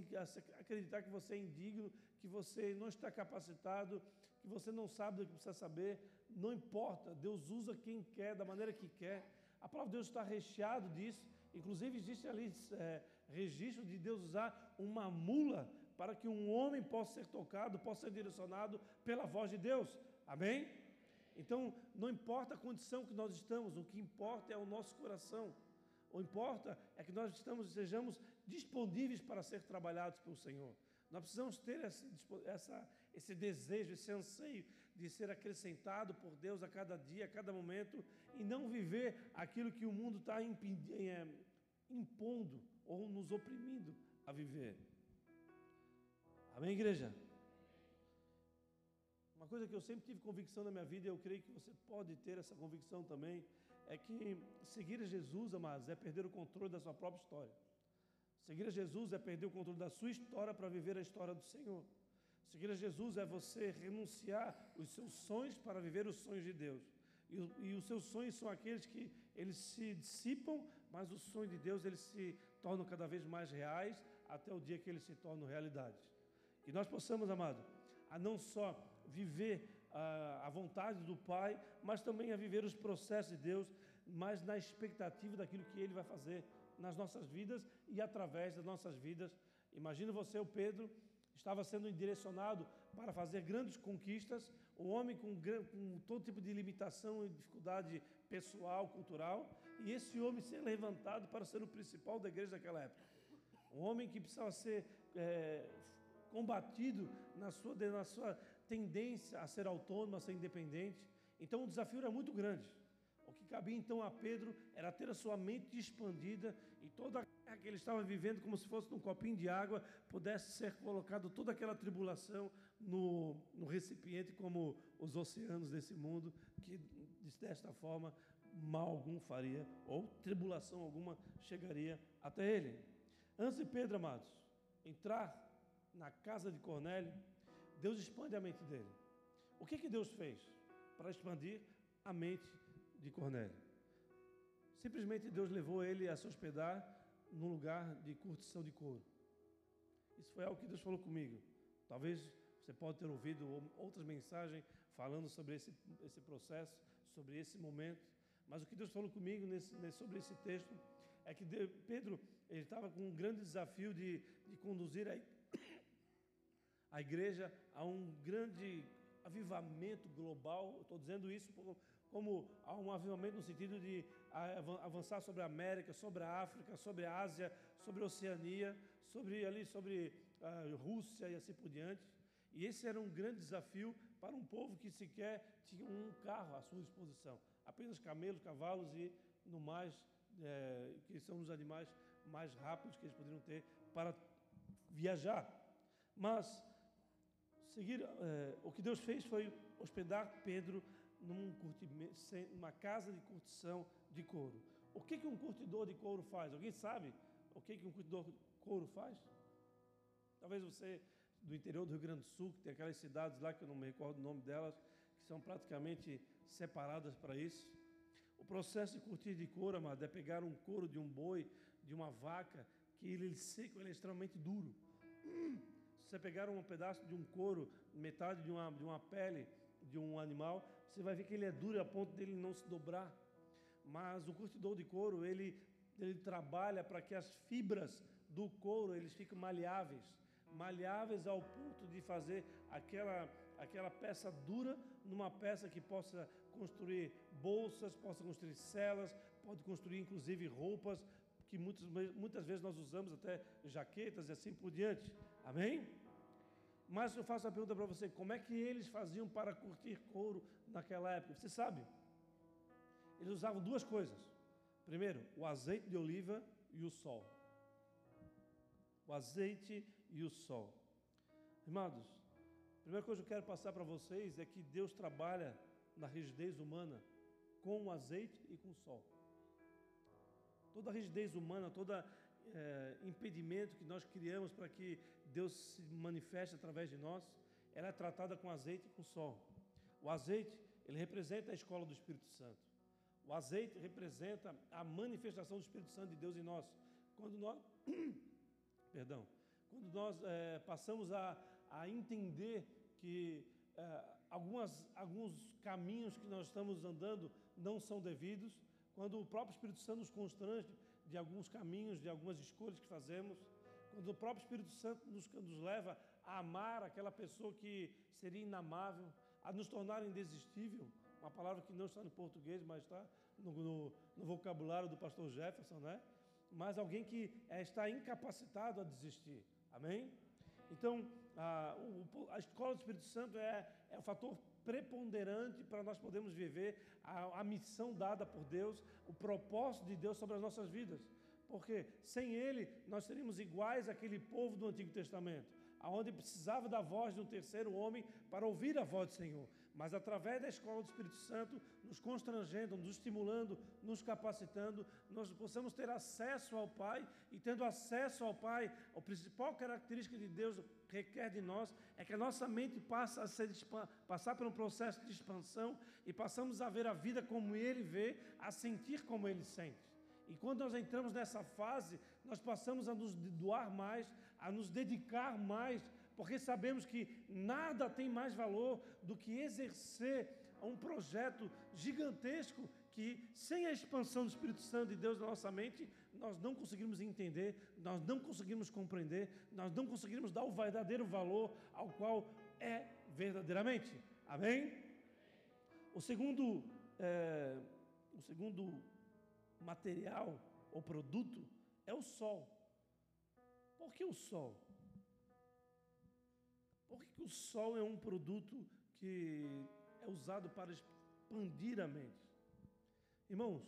acreditar que você é indigno, que você não está capacitado, que você não sabe o que precisa saber. Não importa, Deus usa quem quer, da maneira que quer. A palavra de Deus está recheado disso. Inclusive, existe ali é, registro de Deus usar uma mula para que um homem possa ser tocado, possa ser direcionado pela voz de Deus. Amém? Então, não importa a condição que nós estamos, o que importa é o nosso coração. O importa é que nós estamos, sejamos disponíveis para ser trabalhados pelo Senhor. Nós precisamos ter esse, essa, esse desejo, esse anseio de ser acrescentado por Deus a cada dia, a cada momento, e não viver aquilo que o mundo está é, impondo ou nos oprimindo a viver. Amém, igreja? Uma coisa que eu sempre tive convicção na minha vida, e eu creio que você pode ter essa convicção também, é que seguir Jesus, amados, é perder o controle da sua própria história. Seguir a Jesus é perder o controle da sua história para viver a história do Senhor. Seguir a Jesus é você renunciar os seus sonhos para viver os sonhos de Deus. E, e, os seus sonhos são aqueles que eles se dissipam, mas os sonhos de Deus eles se tornam cada vez mais reais até o dia que eles se tornam realidade. Que nós possamos, amado, a não só viver a, a vontade do Pai, mas também a viver os processos de Deus, mas na expectativa daquilo que Ele vai fazer nas nossas vidas e através das nossas vidas. Imagina você, o Pedro, estava sendo direcionado para fazer grandes conquistas, um homem com, com, todo tipo de limitação e dificuldade pessoal, cultural, e esse homem ser levantado para ser o principal da igreja daquela época. Um homem que precisava ser é, combatido na sua, na sua tendência a ser autônomo, a ser independente. Então o desafio era muito grande. Cabia então a Pedro era ter a sua mente expandida e toda a que ele estava vivendo como se fosse num copinho de água pudesse ser colocado toda aquela tribulação no, no recipiente como os oceanos desse mundo que desta forma mal algum faria ou tribulação alguma chegaria até ele. Antes de Pedro, amados, entrar na casa de Cornélio, Deus expande a mente dele. O que, que Deus fez para expandir a mente de Cornélio? Simplesmente Deus levou ele a se hospedar num lugar de curtição de couro. Isso foi algo que Deus falou comigo. Talvez você pode ter ouvido outras mensagens falando sobre esse, esse processo, sobre esse momento. Mas o que Deus falou comigo nesse, sobre esse texto é que Pedro ele estava com um grande desafio de, de conduzir a, a igreja a um grande avivamento global. Estou dizendo isso como um avivamento no sentido de avançar sobre a América, sobre a África, sobre a Ásia, sobre a Oceania, sobre ali, sobre a Rússia e assim por diante. E esse era um grande desafio para um povo que sequer tinha um carro à sua disposição, apenas camelos, cavalos e no mais, é, que são os animais mais rápidos que eles poderiam ter para viajar. Mas seguir, é, o que Deus fez foi hospedar Pedro num numa casa de curtição de couro. O que, que um curtidor de couro faz? Alguém sabe o que, que um curtidor de couro faz? Talvez você, do interior do Rio Grande do Sul, que tem aquelas cidades lá que eu não me recordo o nome delas, que são praticamente separadas para isso. O processo de curtir de couro, amado, é pegar um couro de um boi, de uma vaca, que ele seco, ele é extremamente duro. Se você pegar um pedaço de um couro, metade de uma, de uma pele de um animal, você vai ver que ele é duro a ponto dele não se dobrar. Mas o curtidor de couro, ele, ele trabalha para que as fibras do couro eles fiquem maleáveis, maleáveis ao ponto de fazer aquela, aquela peça dura numa peça que possa construir bolsas, possa construir celas, pode construir inclusive roupas, que muitas, muitas vezes nós usamos até jaquetas e assim por diante. Amém? Mas eu faço a pergunta para você: como é que eles faziam para curtir couro naquela época? Você sabe? Eles usavam duas coisas. Primeiro, o azeite de oliva e o sol. O azeite e o sol. Irmãos, a primeira coisa que eu quero passar para vocês é que Deus trabalha na rigidez humana com o azeite e com o sol. Toda rigidez humana, todo é, impedimento que nós criamos para que Deus se manifeste através de nós, ela é tratada com azeite e com sol. O azeite, ele representa a escola do Espírito Santo. O azeite representa a manifestação do Espírito Santo de Deus em nós. Quando nós, perdão, quando nós é, passamos a, a entender que é, algumas, alguns caminhos que nós estamos andando não são devidos, quando o próprio Espírito Santo nos constrange de alguns caminhos, de algumas escolhas que fazemos, quando o próprio Espírito Santo nos, nos leva a amar aquela pessoa que seria inamável, a nos tornar indesistível, uma palavra que não está no português, mas está no, no, no vocabulário do pastor Jefferson, né? Mas alguém que é, está incapacitado a desistir, amém? Então, a, o, a escola do Espírito Santo é, é um fator preponderante para nós podermos viver a, a missão dada por Deus, o propósito de Deus sobre as nossas vidas. Porque sem Ele nós seríamos iguais àquele povo do Antigo Testamento, aonde precisava da voz de um terceiro homem para ouvir a voz do Senhor. Mas através da escola do Espírito Santo, nos constrangendo, nos estimulando, nos capacitando, nós possamos ter acesso ao Pai e tendo acesso ao Pai, a principal característica de Deus requer de nós é que a nossa mente passe a ser, passar por um processo de expansão e passamos a ver a vida como Ele vê, a sentir como Ele sente. E quando nós entramos nessa fase, nós passamos a nos doar mais, a nos dedicar mais, porque sabemos que nada tem mais valor do que exercer um projeto gigantesco que, sem a expansão do Espírito Santo de Deus na nossa mente, nós não conseguimos entender, nós não conseguimos compreender, nós não conseguimos dar o verdadeiro valor ao qual é verdadeiramente. Amém? O segundo, é, o segundo material ou produto é o sol. Por que o sol? Por que o sol é um produto que é usado para expandir a mente? Irmãos,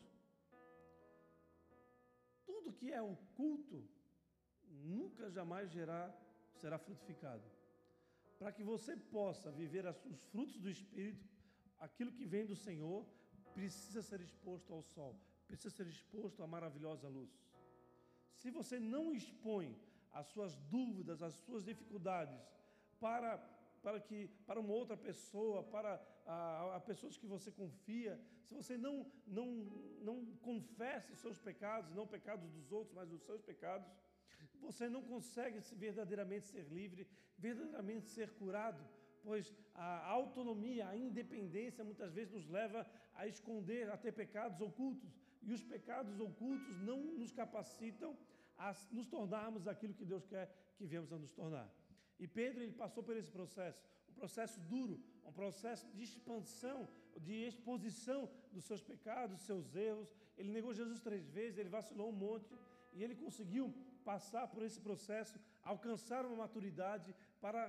tudo que é oculto nunca jamais gerá, será frutificado. Para que você possa viver os frutos do Espírito, aquilo que vem do Senhor, precisa ser exposto ao sol, precisa ser exposto à maravilhosa luz. Se você não expõe as suas dúvidas, as suas dificuldades para, para, que, para uma outra pessoa, para a, a pessoas que você confia, se você não, não, não confessa os seus pecados, não pecados dos outros, mas os seus pecados, você não consegue verdadeiramente ser livre, verdadeiramente ser curado, pois a autonomia, a independência muitas vezes nos leva a esconder, a ter pecados ocultos, e os pecados ocultos não nos capacitam a nos tornarmos aquilo que Deus quer que venhamos a nos tornar. E Pedro ele passou por esse processo, um processo duro, um processo de expansão, de exposição dos seus pecados, dos seus erros. Ele negou Jesus três vezes, ele vacilou um monte e ele conseguiu passar por esse processo, alcançar uma maturidade para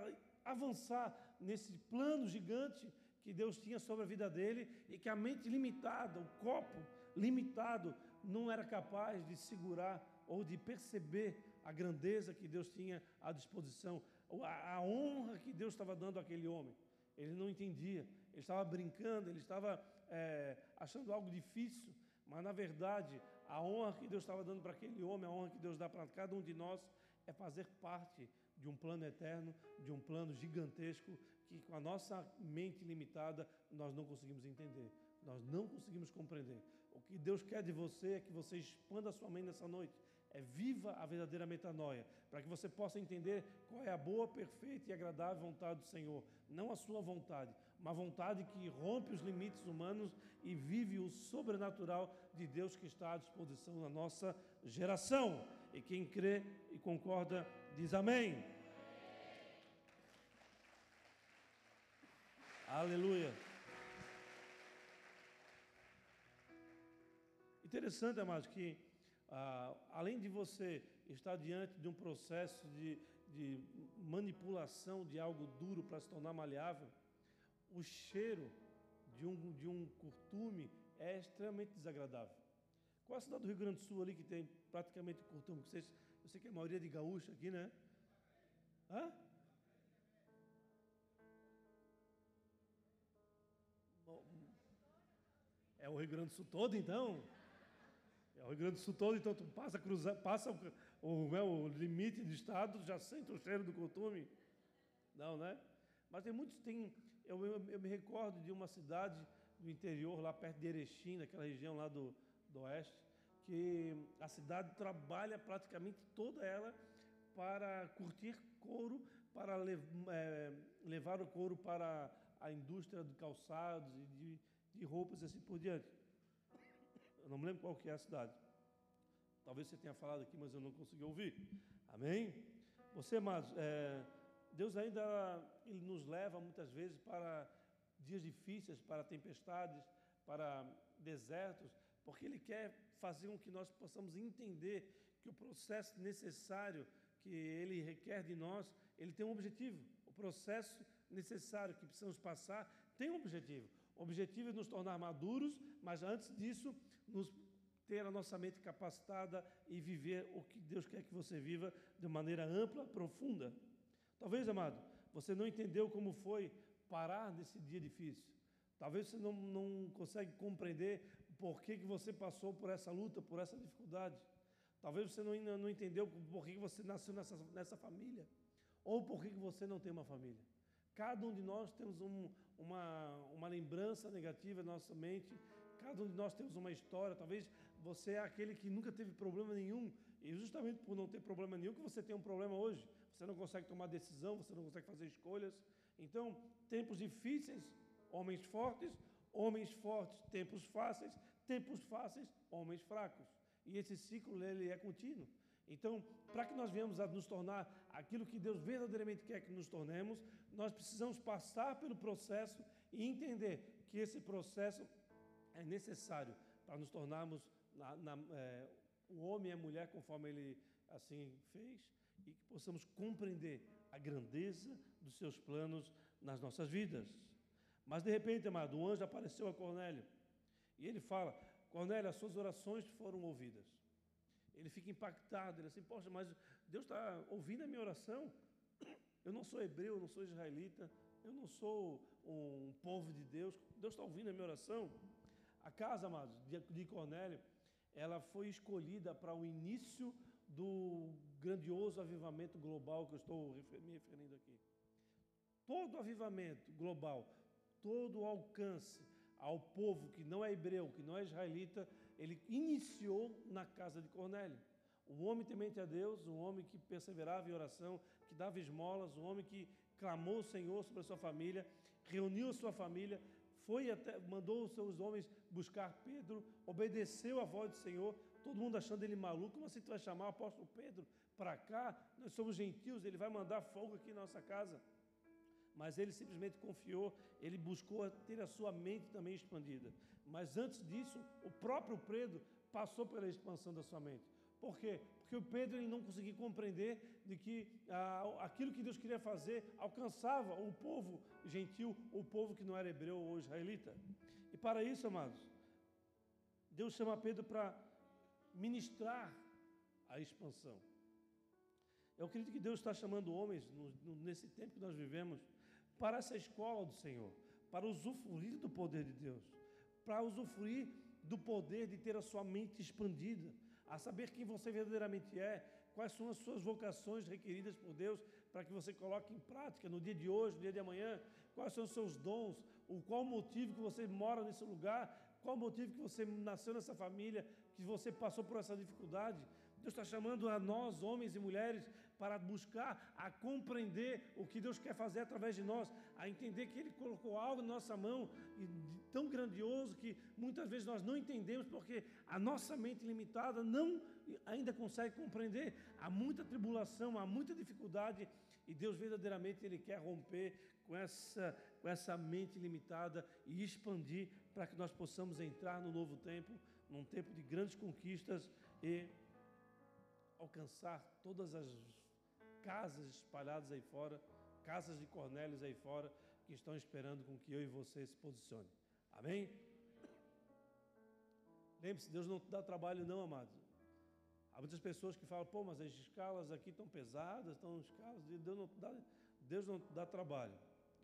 avançar nesse plano gigante que Deus tinha sobre a vida dele e que a mente limitada, o copo limitado, não era capaz de segurar ou de perceber a grandeza que Deus tinha à disposição, a, honra que Deus estava dando àquele homem. Ele não entendia, ele estava brincando, ele estava é, achando algo difícil, mas na verdade a honra que Deus estava dando para aquele homem, a honra que Deus dá para cada um de nós, é fazer parte de um plano eterno, de um plano gigantesco que com a nossa mente limitada nós não conseguimos entender, nós não conseguimos compreender. O que Deus quer de você é que você expanda a sua mente nessa noite, é viva a verdadeira metanoia, para que você possa entender qual é a boa, perfeita e agradável vontade do Senhor, não a sua vontade, uma vontade que rompe os limites humanos e vive o sobrenatural de Deus que está à disposição na nossa geração. E quem crê e concorda diz amém. Aleluia. Interessante, amados, que ah, além de você estar diante de um processo de, de manipulação de algo duro para se tornar maleável, o cheiro de um, de um curtume é extremamente desagradável. Qual é a cidade do Rio Grande do Sul ali que tem praticamente curtume? Vocês, eu sei que é a maioria de gaúcha aqui, né? Hã? É o Rio Grande do Sul todo, então? É o Rio Grande do Sul todo, então tu passa, cruza, passa o, o, né, o limite de estado, já sente o cheiro do costume? Não, né? Mas tem muitos, tem, eu, eu, eu, me recordo de uma cidade do interior, lá perto de Erechim, naquela região lá do, do oeste, que a cidade trabalha praticamente toda ela para curtir couro, para é, levar o couro para a indústria de calçados e de, de roupas e assim por diante. Eu não me lembro qual que é a cidade. Talvez você tenha falado aqui, mas eu não consegui ouvir. Amém? Você, amados, é, Deus ainda ele nos leva muitas vezes para dias difíceis, para tempestades, para desertos, porque Ele quer fazer com que nós possamos entender que o processo necessário que Ele requer de nós, Ele tem um objetivo. O processo necessário que precisamos passar tem um objetivo. O objetivo é nos tornar maduros, mas antes disso, nos ter a nossa mente capacitada e viver o que Deus quer que você viva de maneira ampla, profunda. Talvez, amado, você não entendeu como foi parar nesse dia difícil. Talvez você não, não consegue compreender por que, que você passou por essa luta, por essa dificuldade. Talvez você não, não entendeu por que, que você nasceu nessa, nessa família. Ou por que, que você não tem uma família. Cada um de nós temos um, uma, uma lembrança negativa na nossa mente. Cada um de nós temos uma história. Talvez você é aquele que nunca teve problema nenhum. E justamente por não ter problema nenhum que você tem um problema hoje. Você não consegue tomar decisão, você não consegue fazer escolhas. Então, tempos difíceis, homens fortes, homens fortes, tempos fáceis, tempos fáceis, homens fracos. E esse ciclo ele é contínuo. Então, para que nós venhamos a nos tornar aquilo que Deus verdadeiramente quer que nos tornemos, nós precisamos passar pelo processo e entender que esse processo é necessário para nos tornarmos na, na, é, o homem e a mulher conforme ele assim fez e que possamos compreender a grandeza dos seus planos nas nossas vidas. Mas de repente, amado, um anjo apareceu a Cornélio e ele fala: Cornélio, as suas orações foram ouvidas. Ele fica impactado, ele assim, poxa, mas Deus está ouvindo a minha oração. Eu não sou hebreu, eu não sou israelita, eu não sou um povo de Deus. Deus está ouvindo a minha oração. A casa, amados, de Cornélio, ela foi escolhida para o início do grandioso avivamento global que eu estou me referindo aqui. Todo avivamento global, todo alcance ao povo que não é hebreu, que não é israelita, ele iniciou na casa de Cornélio. Um homem temente a Deus, um homem que perseverava em oração, que dava esmolas, um homem que clamou o Senhor sobre a sua família, reuniu a sua família, foi até, mandou os seus homens buscar Pedro, obedeceu a voz do Senhor, todo mundo achando ele maluco, como assim tu vai chamar o apóstolo Pedro para cá? Nós somos gentios, ele vai mandar fogo aqui na nossa casa. mas ele simplesmente confiou, ele buscou ter a sua mente também expandida. Mas antes disso, o próprio Pedro passou pela expansão da sua mente. Por quê? Porque o Pedro ele não conseguia compreender de que ah, aquilo que Deus queria fazer alcançava o povo gentil, o povo que não era hebreu ou israelita. E para isso, amados, Deus chama Pedro para ministrar a expansão. Eu acredito que Deus está chamando homens, no, no, nesse tempo que nós vivemos, para essa escola do Senhor, para usufruir do poder de Deus, para usufruir do poder de ter a sua mente expandida, a saber quem você verdadeiramente é, quais são as suas vocações requeridas por Deus para que você coloque em prática no dia de hoje, no dia de amanhã, quais são os seus dons, o qual motivo que você mora nesse lugar, qual motivo que você nasceu nessa família, que você passou por essa dificuldade. Deus está chamando a nós, homens e mulheres, para buscar a compreender o que Deus quer fazer através de nós, a entender que Ele colocou algo na nossa mão tão grandioso que muitas vezes nós não entendemos porque a nossa mente limitada não ainda consegue compreender. Há muita tribulação, há muita dificuldade e Deus verdadeiramente Ele quer romper com essa, com essa mente limitada e expandir para que nós possamos entrar no novo tempo, num tempo de grandes conquistas e alcançar todas as casas espalhadas aí fora, casas de Cornélios aí fora, que estão esperando com que eu e você se posicione. Amém? Lembre-se, Deus não dá trabalho não, amados. Há muitas pessoas que falam, pô, mas as escalas aqui estão pesadas, estão escalas, Deus não dá, Deus não dá trabalho.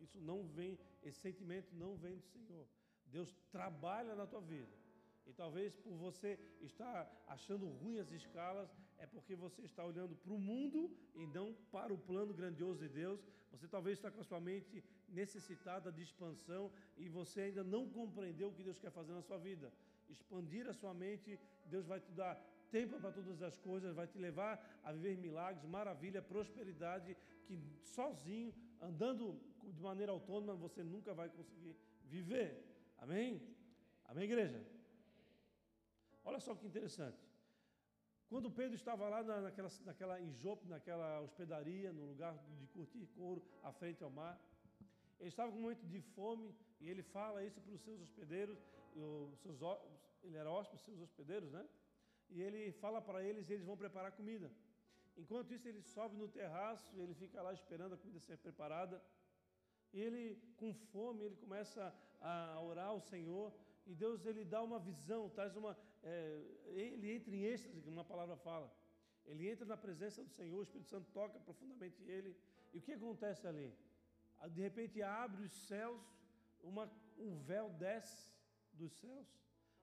Isso não vem, esse sentimento não vem do Senhor. Deus trabalha na tua vida. E talvez por você estar achando ruim as escalas, é porque você está olhando para o mundo e não para o plano grandioso de Deus. Você talvez está com a sua mente necessitada de expansão e você ainda não compreendeu o que Deus quer fazer na sua vida. Expandir a sua mente, Deus vai te dar tempo para todas as coisas, vai te levar a viver milagres, maravilha, prosperidade, que sozinho, andando de maneira autônoma, você nunca vai conseguir viver. Amém? Amém, igreja? Olha só que interessante. Quando Pedro estava lá na, naquela, naquela, em Jope, naquela hospedaria, no lugar de curtir couro, à frente ao mar, ele estava com muito de fome e ele fala isso para os seus hospedeiros, os seus, ele era hóspede, seus hospedeiros, né? E ele fala para eles e eles vão preparar comida. Enquanto isso, ele sobe no terraço, ele fica lá esperando a comida ser preparada. E ele, com fome, ele começa a orar ao Senhor e Deus ele dá uma visão, traz uma, é, ele entra em êxtase, como uma palavra fala. Ele entra na presença do Senhor, o Espírito Santo toca profundamente ele. E o que acontece ali? Ah, de repente abre os céus, uma, um véu desce dos céus.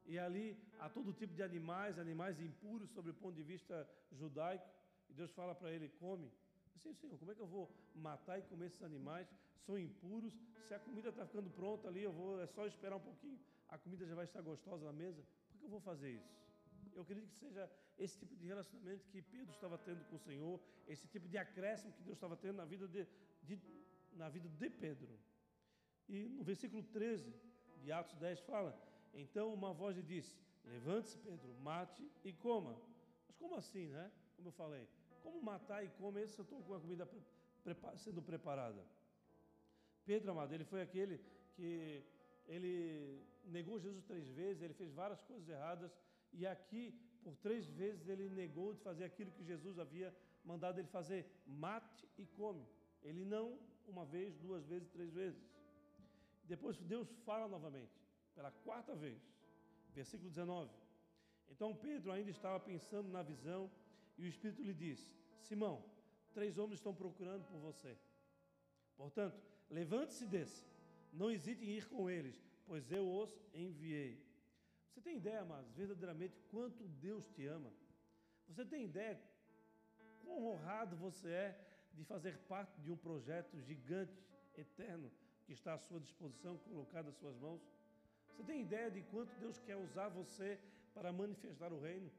E ali há todo tipo de animais, animais impuros sobre o ponto de vista judaico. E Deus fala para ele: come. Assim, Senhor, como é que eu vou matar e comer esses animais? São impuros. Se a comida está ficando pronta ali, eu vou, é só esperar um pouquinho. A comida já vai estar gostosa na mesa que eu vou fazer isso? Eu acredito que seja esse tipo de relacionamento que Pedro estava tendo com o Senhor, esse tipo de acréscimo que Deus estava tendo na vida de, de, na vida de Pedro. E no versículo 13 de Atos 10 fala: Então uma voz lhe disse: Levante-se, Pedro, mate e coma. Mas como assim, né? Como eu falei, como matar e comer se eu estou com a comida sendo preparada? Pedro, amado, ele foi aquele que ele negou Jesus três vezes, ele fez várias coisas erradas, e aqui, por três vezes, ele negou de fazer aquilo que Jesus havia mandado ele fazer: mate e come. Ele não, uma vez, duas vezes, três vezes. Depois Deus fala novamente, pela quarta vez, versículo 19. Então Pedro ainda estava pensando na visão, e o Espírito lhe disse: Simão, três homens estão procurando por você. Portanto, levante-se e desça. Não hesite em ir com eles, pois eu os enviei. Você tem ideia, amados, verdadeiramente quanto Deus te ama? Você tem ideia quão honrado você é de fazer parte de um projeto gigante, eterno, que está à sua disposição, colocado às suas mãos? Você tem ideia de quanto Deus quer usar você para manifestar o reino?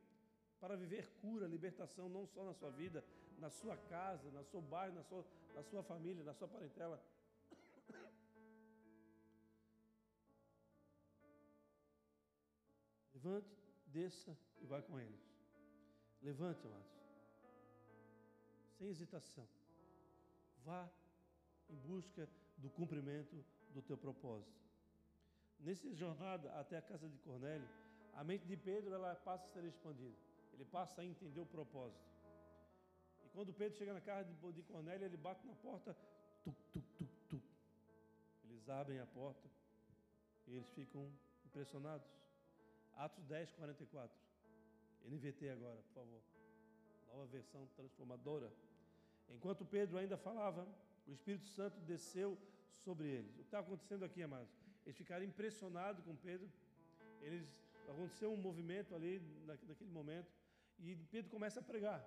Para viver cura, libertação, não só na sua vida, na sua casa, na seu bairro, na sua, na sua família, na sua parentela, Levante, desça e vai com eles. Levante, amados. Sem hesitação. Vá em busca do cumprimento do teu propósito. Nessa jornada até a casa de Cornélio, a mente de Pedro ela passa a ser expandida. Ele passa a entender o propósito. E quando Pedro chega na casa de Cornélio, ele bate na porta, tuc, tuc, tuc, tuc. Eles abrem a porta e eles ficam impressionados. Atos 10, 44. NVT agora, por favor. Nova versão transformadora. Enquanto Pedro ainda falava, o Espírito Santo desceu sobre eles. O que está acontecendo aqui, amados? Eles ficaram impressionados com Pedro. Eles aconteceu um movimento ali naquele momento e Pedro começa a pregar.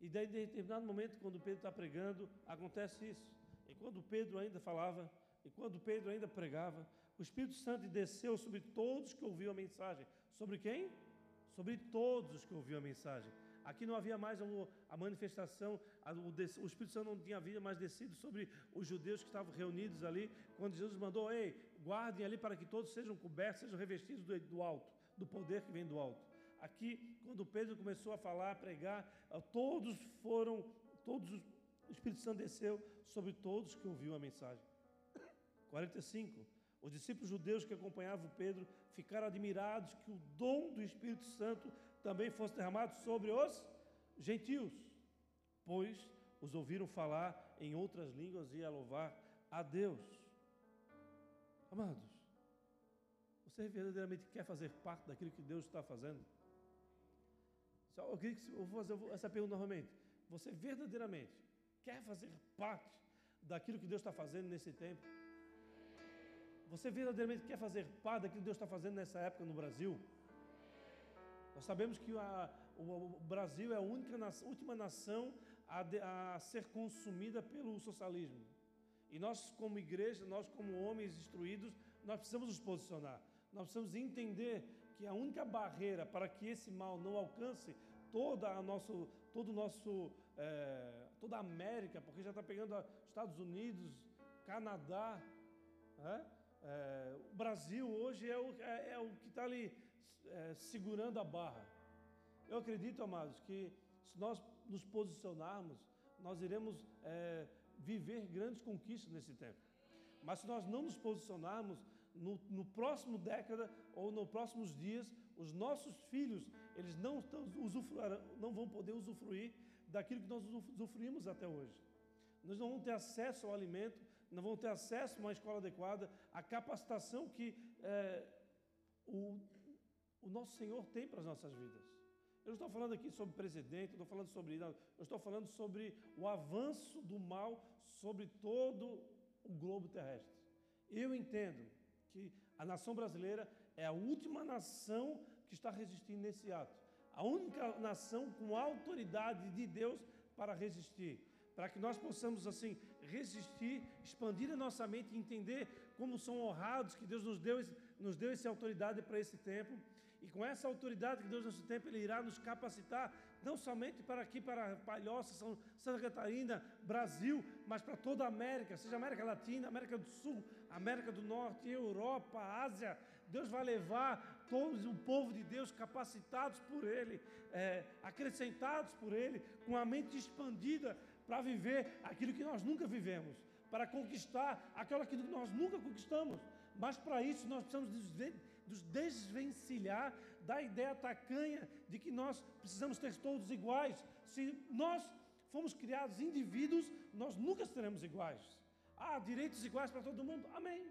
E daí, de determinado momento, quando Pedro está pregando, acontece isso. E quando Pedro ainda falava, e quando Pedro ainda pregava, o Espírito Santo desceu sobre todos que ouviam a mensagem. Sobre quem? Sobre todos os que ouviam a mensagem. Aqui não havia mais a manifestação, o Espírito Santo não tinha havido mais descido sobre os judeus que estavam reunidos ali, quando Jesus mandou, ei, guardem ali para que todos sejam cobertos, sejam revestidos do, alto, do poder que vem do alto. Aqui, quando Pedro começou a falar, a pregar, eh, todos foram, todos, o Espírito Santo desceu sobre todos que ouviram a mensagem. 45. Os discípulos judeus que acompanhavam Pedro ficaram admirados que o dom do Espírito Santo também fosse derramado sobre os gentios, pois os ouviram falar em outras línguas e a louvar a Deus. Amados, você verdadeiramente quer fazer parte daquilo que Deus está fazendo? Eu, queria que, eu vou fazer essa pergunta novamente. Você verdadeiramente quer fazer parte daquilo que Deus está fazendo nesse tempo? Você verdadeiramente quer fazer parte daquilo que Deus está fazendo nessa época no Brasil? Nós sabemos que a, o, o, Brasil é a única nação, última nação a, a ser consumida pelo socialismo. E nós, como igreja, nós, como homens instruídos, nós precisamos nos posicionar. Nós precisamos entender que a única barreira para que esse mal não alcance toda a nosso, todo nosso, é, toda a América, porque já está pegando Estados Unidos, Canadá, é? É, o Brasil hoje é o, é, é o que está ali é, segurando a barra. Eu acredito, amados, que se nós nos posicionarmos, nós iremos é, viver grandes conquistas nesse tempo. Mas se nós não nos posicionarmos, no, no, próximo década ou nos próximos dias, os nossos filhos, eles não, não vão poder usufruir daquilo que nós usufruímos até hoje. Nós não vamos ter acesso ao alimento, não vamos ter acesso a uma escola adequada, a capacitação que é, o, o nosso Senhor tem para as nossas vidas. Eu não estou falando aqui sobre presidente, não estou falando sobre. Não, eu estou falando sobre o avanço do mal sobre todo o globo terrestre. Eu entendo que a nação brasileira é a última nação que está resistindo nesse ato. A única nação com autoridade de Deus para resistir. Para que nós possamos, assim, resistir, expandir a nossa mente e entender como são honrados que Deus nos deu, nos deu essa autoridade para esse tempo e com essa autoridade que Deus nesse tempo, Ele irá nos capacitar, não somente para aqui, para Palhoça, Santa Catarina, Brasil, mas para toda a América, seja América Latina, América do Sul, América do Norte, Europa, Ásia. Deus vai levar todos o povo de Deus capacitados por Ele, é, acrescentados por Ele, com a mente expandida para viver aquilo que nós nunca vivemos, para conquistar aquilo que nós nunca conquistamos. Mas para isso nós precisamos nos desvencilhar da ideia tacanha de que nós precisamos ter todos iguais. Se nós fomos criados indivíduos, nós nunca seremos iguais. Há direitos iguais para todo mundo, amém.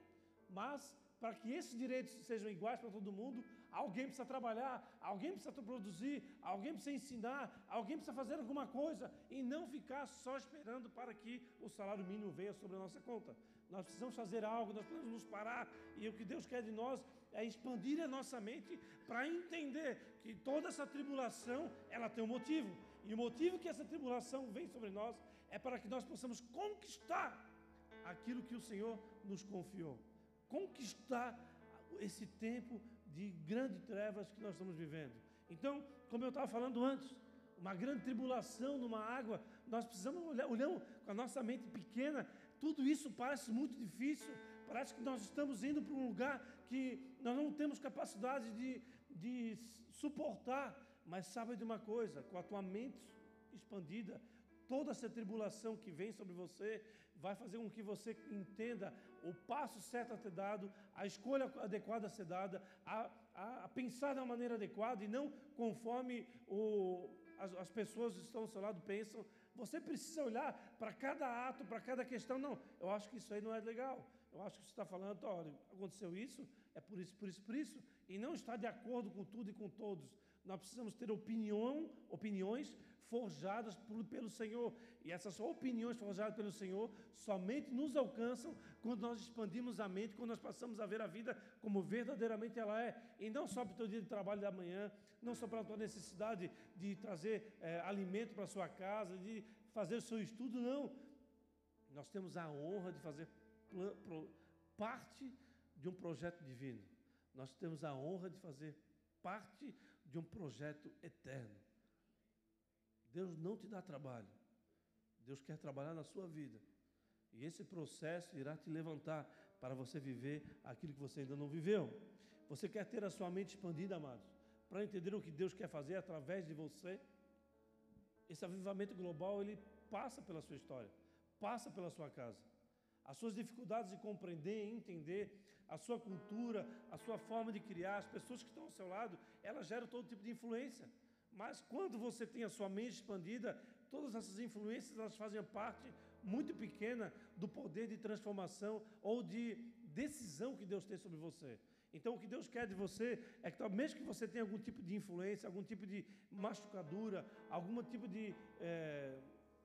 Mas para que esses direitos sejam iguais para todo mundo, alguém precisa trabalhar, alguém precisa produzir, alguém precisa ensinar, alguém precisa fazer alguma coisa e não ficar só esperando para que o salário mínimo venha sobre a nossa conta. Nós precisamos fazer algo, nós precisamos nos parar e o que Deus quer de nós é expandir a nossa mente para entender que toda essa tribulação, ela tem um motivo. E o motivo que essa tribulação vem sobre nós é para que nós possamos conquistar aquilo que o Senhor nos confiou. Conquistar esse tempo de grandes trevas que nós estamos vivendo. Então, como eu estava falando antes, uma grande tribulação numa água, nós precisamos olhar, olhamos com a nossa mente pequena, tudo isso parece muito difícil, parece que nós estamos indo para um lugar que nós não temos capacidade de, de suportar. Mas sabe de uma coisa, com a tua mente expandida, toda essa tribulação que vem sobre você vai fazer com que você entenda o passo certo a ser dado, a escolha adequada a ser dada, a, a, a pensar da maneira adequada e não conforme o, as, as pessoas que estão ao seu lado pensam. Você precisa olhar para cada ato, para cada questão. Não, eu acho que isso aí não é legal. Eu acho que você está falando, olha, aconteceu isso, é por isso, por isso, por isso, e não está de acordo com tudo e com todos. Nós precisamos ter opinião, opiniões forjadas pelo Senhor. E essas opiniões forjadas pelo Senhor somente nos alcançam quando nós expandimos a mente, quando nós passamos a ver a vida como verdadeiramente ela é. E não só para o teu dia de trabalho da manhã, não só para a tua necessidade de trazer é, alimento para a sua casa, de fazer o seu estudo, não. Nós temos a honra de fazer parte de um projeto divino. Nós temos a honra de fazer parte de um projeto eterno. Deus não te dá trabalho. Deus quer trabalhar na sua vida. E esse processo irá te levantar para você viver aquilo que você ainda não viveu. Você quer ter a sua mente expandida, amados, para entender o que Deus quer fazer através de você? Esse avivamento global, ele passa pela sua história, passa pela sua casa. As suas dificuldades de compreender e entender a sua cultura, a sua forma de criar, as pessoas que estão ao seu lado, elas geram todo tipo de influência. Mas quando você tem a sua mente expandida, todas essas influências elas fazem parte muito pequena do poder de transformação ou de decisão que Deus tem sobre você. Então, o que Deus quer de você é que, mesmo que você tenha algum tipo de influência, algum tipo de machucadura, algum tipo de, é,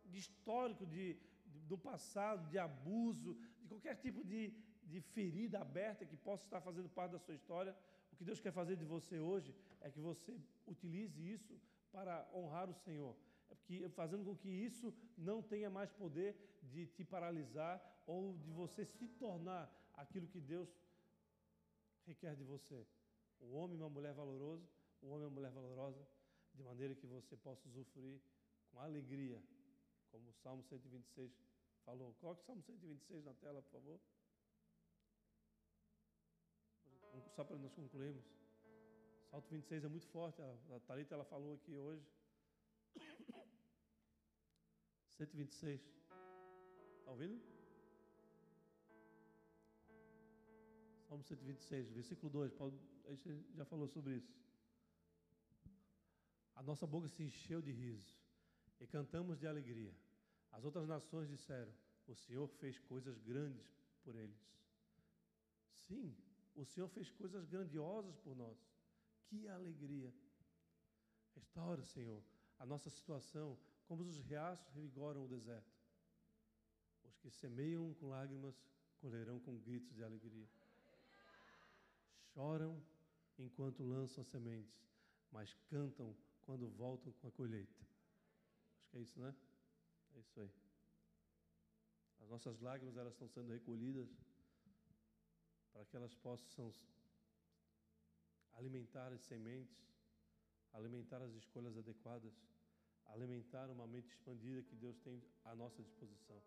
de histórico de, de, do passado, de abuso, de qualquer tipo de, de ferida aberta que possa estar fazendo parte da sua história, o que Deus quer fazer de você hoje é que você utilize isso para honrar o Senhor. É fazendo com que isso não tenha mais poder de te paralisar ou de você se tornar aquilo que Deus requer de você. Um homem e uma mulher valoroso, um homem e uma mulher valorosa, de maneira que você possa usufruir com alegria, como o Salmo 126 falou. Coloque o Salmo 126 na tela, por favor. Só para nós concluirmos. Salto 26 é muito forte, a Thalita ela falou aqui hoje. 126. Está ouvindo? Salmo 126, versículo 2. Paulo, a gente já falou sobre isso. A nossa boca se encheu de riso e cantamos de alegria. As outras nações disseram: O Senhor fez coisas grandes por eles. Sim, o Senhor fez coisas grandiosas por nós. Que alegria! Restaura, Senhor, a nossa situação, como os riachos revigoram o deserto. Os que semeiam com lágrimas colherão com gritos de alegria. Choram enquanto lançam as sementes, mas cantam quando voltam com a colheita. Acho que é isso, né? É isso aí. As nossas lágrimas elas estão sendo recolhidas para que elas possam alimentar as sementes, alimentar as escolhas adequadas, alimentar uma mente expandida que Deus tem à nossa disposição.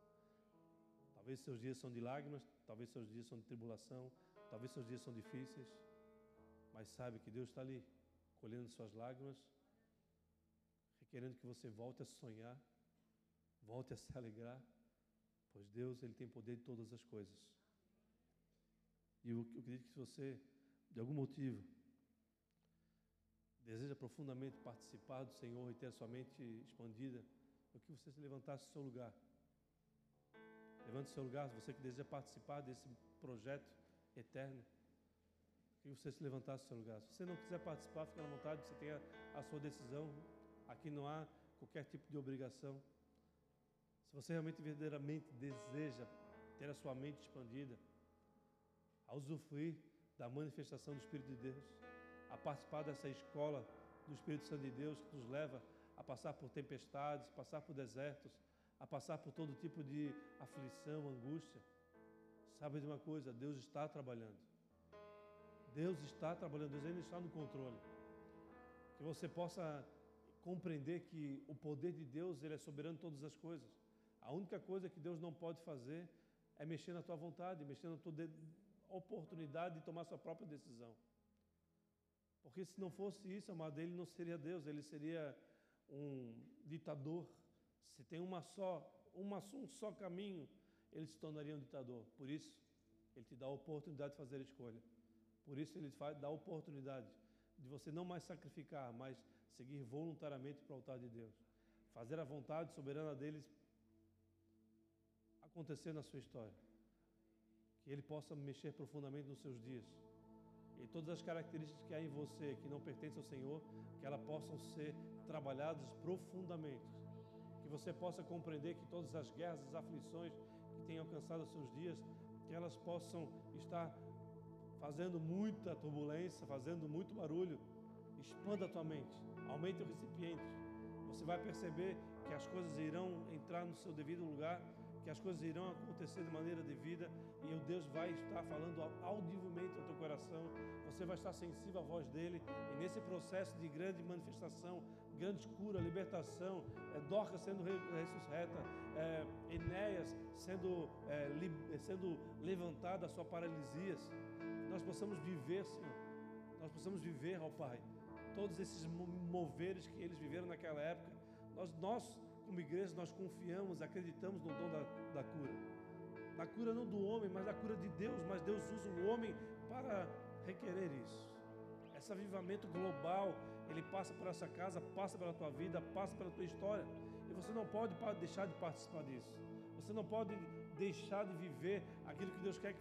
Talvez seus dias são de lágrimas, talvez seus dias são de tribulação, talvez seus dias são difíceis, mas sabe que Deus está ali, colhendo suas lágrimas, requerendo que você volte a sonhar, volte a se alegrar, pois Deus ele tem poder de todas as coisas. E eu, eu acredito que se você, de algum motivo, deseja profundamente participar do Senhor e ter a sua mente expandida, eu que você se levantasse do seu lugar. Levante o seu lugar, você que deseja participar desse projeto eterno, que você se levantasse do seu lugar. Se você não quiser participar, fique à vontade, você tem a, a sua decisão. Aqui não há qualquer tipo de obrigação. Se você realmente verdadeiramente deseja ter a sua mente expandida, a usufruir da manifestação do Espírito de Deus, a participar dessa escola do Espírito Santo de Deus que nos leva a passar por tempestades, passar por desertos, a passar por todo tipo de aflição, angústia. Sabe de uma coisa? Deus está trabalhando. Deus está trabalhando, Deus ainda está no controle. Que você possa compreender que o poder de Deus ele é soberano em todas as coisas. A única coisa que Deus não pode fazer é mexer na tua vontade, mexer na tua oportunidade de tomar sua própria decisão. Porque se não fosse isso, amado, ele não seria Deus, ele seria um ditador, Se tem uma só, uma, um só caminho, ele se tornaria um ditador. Por isso, ele te dá a oportunidade de fazer a escolha. Por isso, ele faz, dá a oportunidade de você não mais sacrificar, mas seguir voluntariamente para o altar de Deus. Fazer a vontade soberana deles acontecer na sua história. Que ele possa mexer profundamente nos seus dias. E todas as características que há em você que não pertencem ao Senhor, que elas possam ser trabalhadas profundamente. Que você possa compreender que todas as guerras, as aflições que têm alcançado os seus dias, que elas possam estar fazendo muita turbulência, fazendo muito barulho. Expanda a tua mente, aumente o recipiente. Você vai perceber que as coisas irão entrar no seu devido lugar, que as coisas irão acontecer de maneira devida e o Deus vai estar falando audivelmente ao teu coração. Você vai estar sensível à voz dele e nesse processo de grande manifestação, grande cura, libertação, é, Dorcas sendo ressuscita, é, Enéas sendo, é, li, sendo levantada da sua paralisia, nós possamos viver, Senhor, nós possamos viver, ó Pai, todos esses moveres que eles viveram naquela época. Nós, nós como igreja, nós confiamos, acreditamos no dom da, da cura. Da cura não do homem, mas da cura de Deus. Mas Deus usa o homem para requerer isso. Esse avivamento global, ele passa por essa casa, passa pela tua vida, passa pela tua história. E você não pode deixar de participar disso. Você não pode deixar de viver aquilo que Deus quer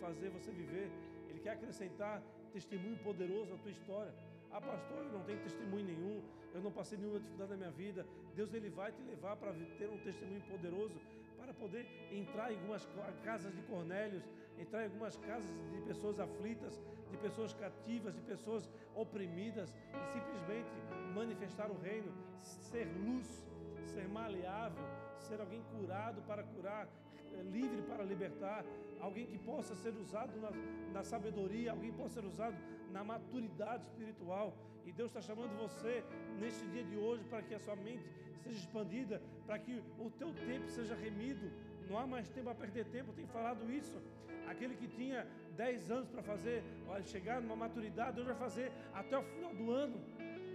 fazer você viver. Ele quer acrescentar testemunho poderoso na tua história. Ah, pastor, eu não tenho testemunho nenhum, eu não passei nenhuma dificuldade na minha vida. Deus ele vai te levar para ter um testemunho poderoso, para poder entrar em algumas casas de Cornélios, entrar em algumas casas de pessoas aflitas, de pessoas cativas, de pessoas oprimidas e simplesmente manifestar o reino, ser luz, ser maleável, ser alguém curado para curar, eh, livre para libertar, alguém que possa ser usado na, na sabedoria, alguém que possa ser usado na maturidade espiritual. E Deus está chamando você neste dia de hoje para que a sua mente seja expandida, para que o teu tempo seja remido. Não há mais tempo a perder tempo, eu tenho falado isso. Aquele que tinha 10 anos para fazer, chegar numa maturidade, Deus vai fazer até o final do ano.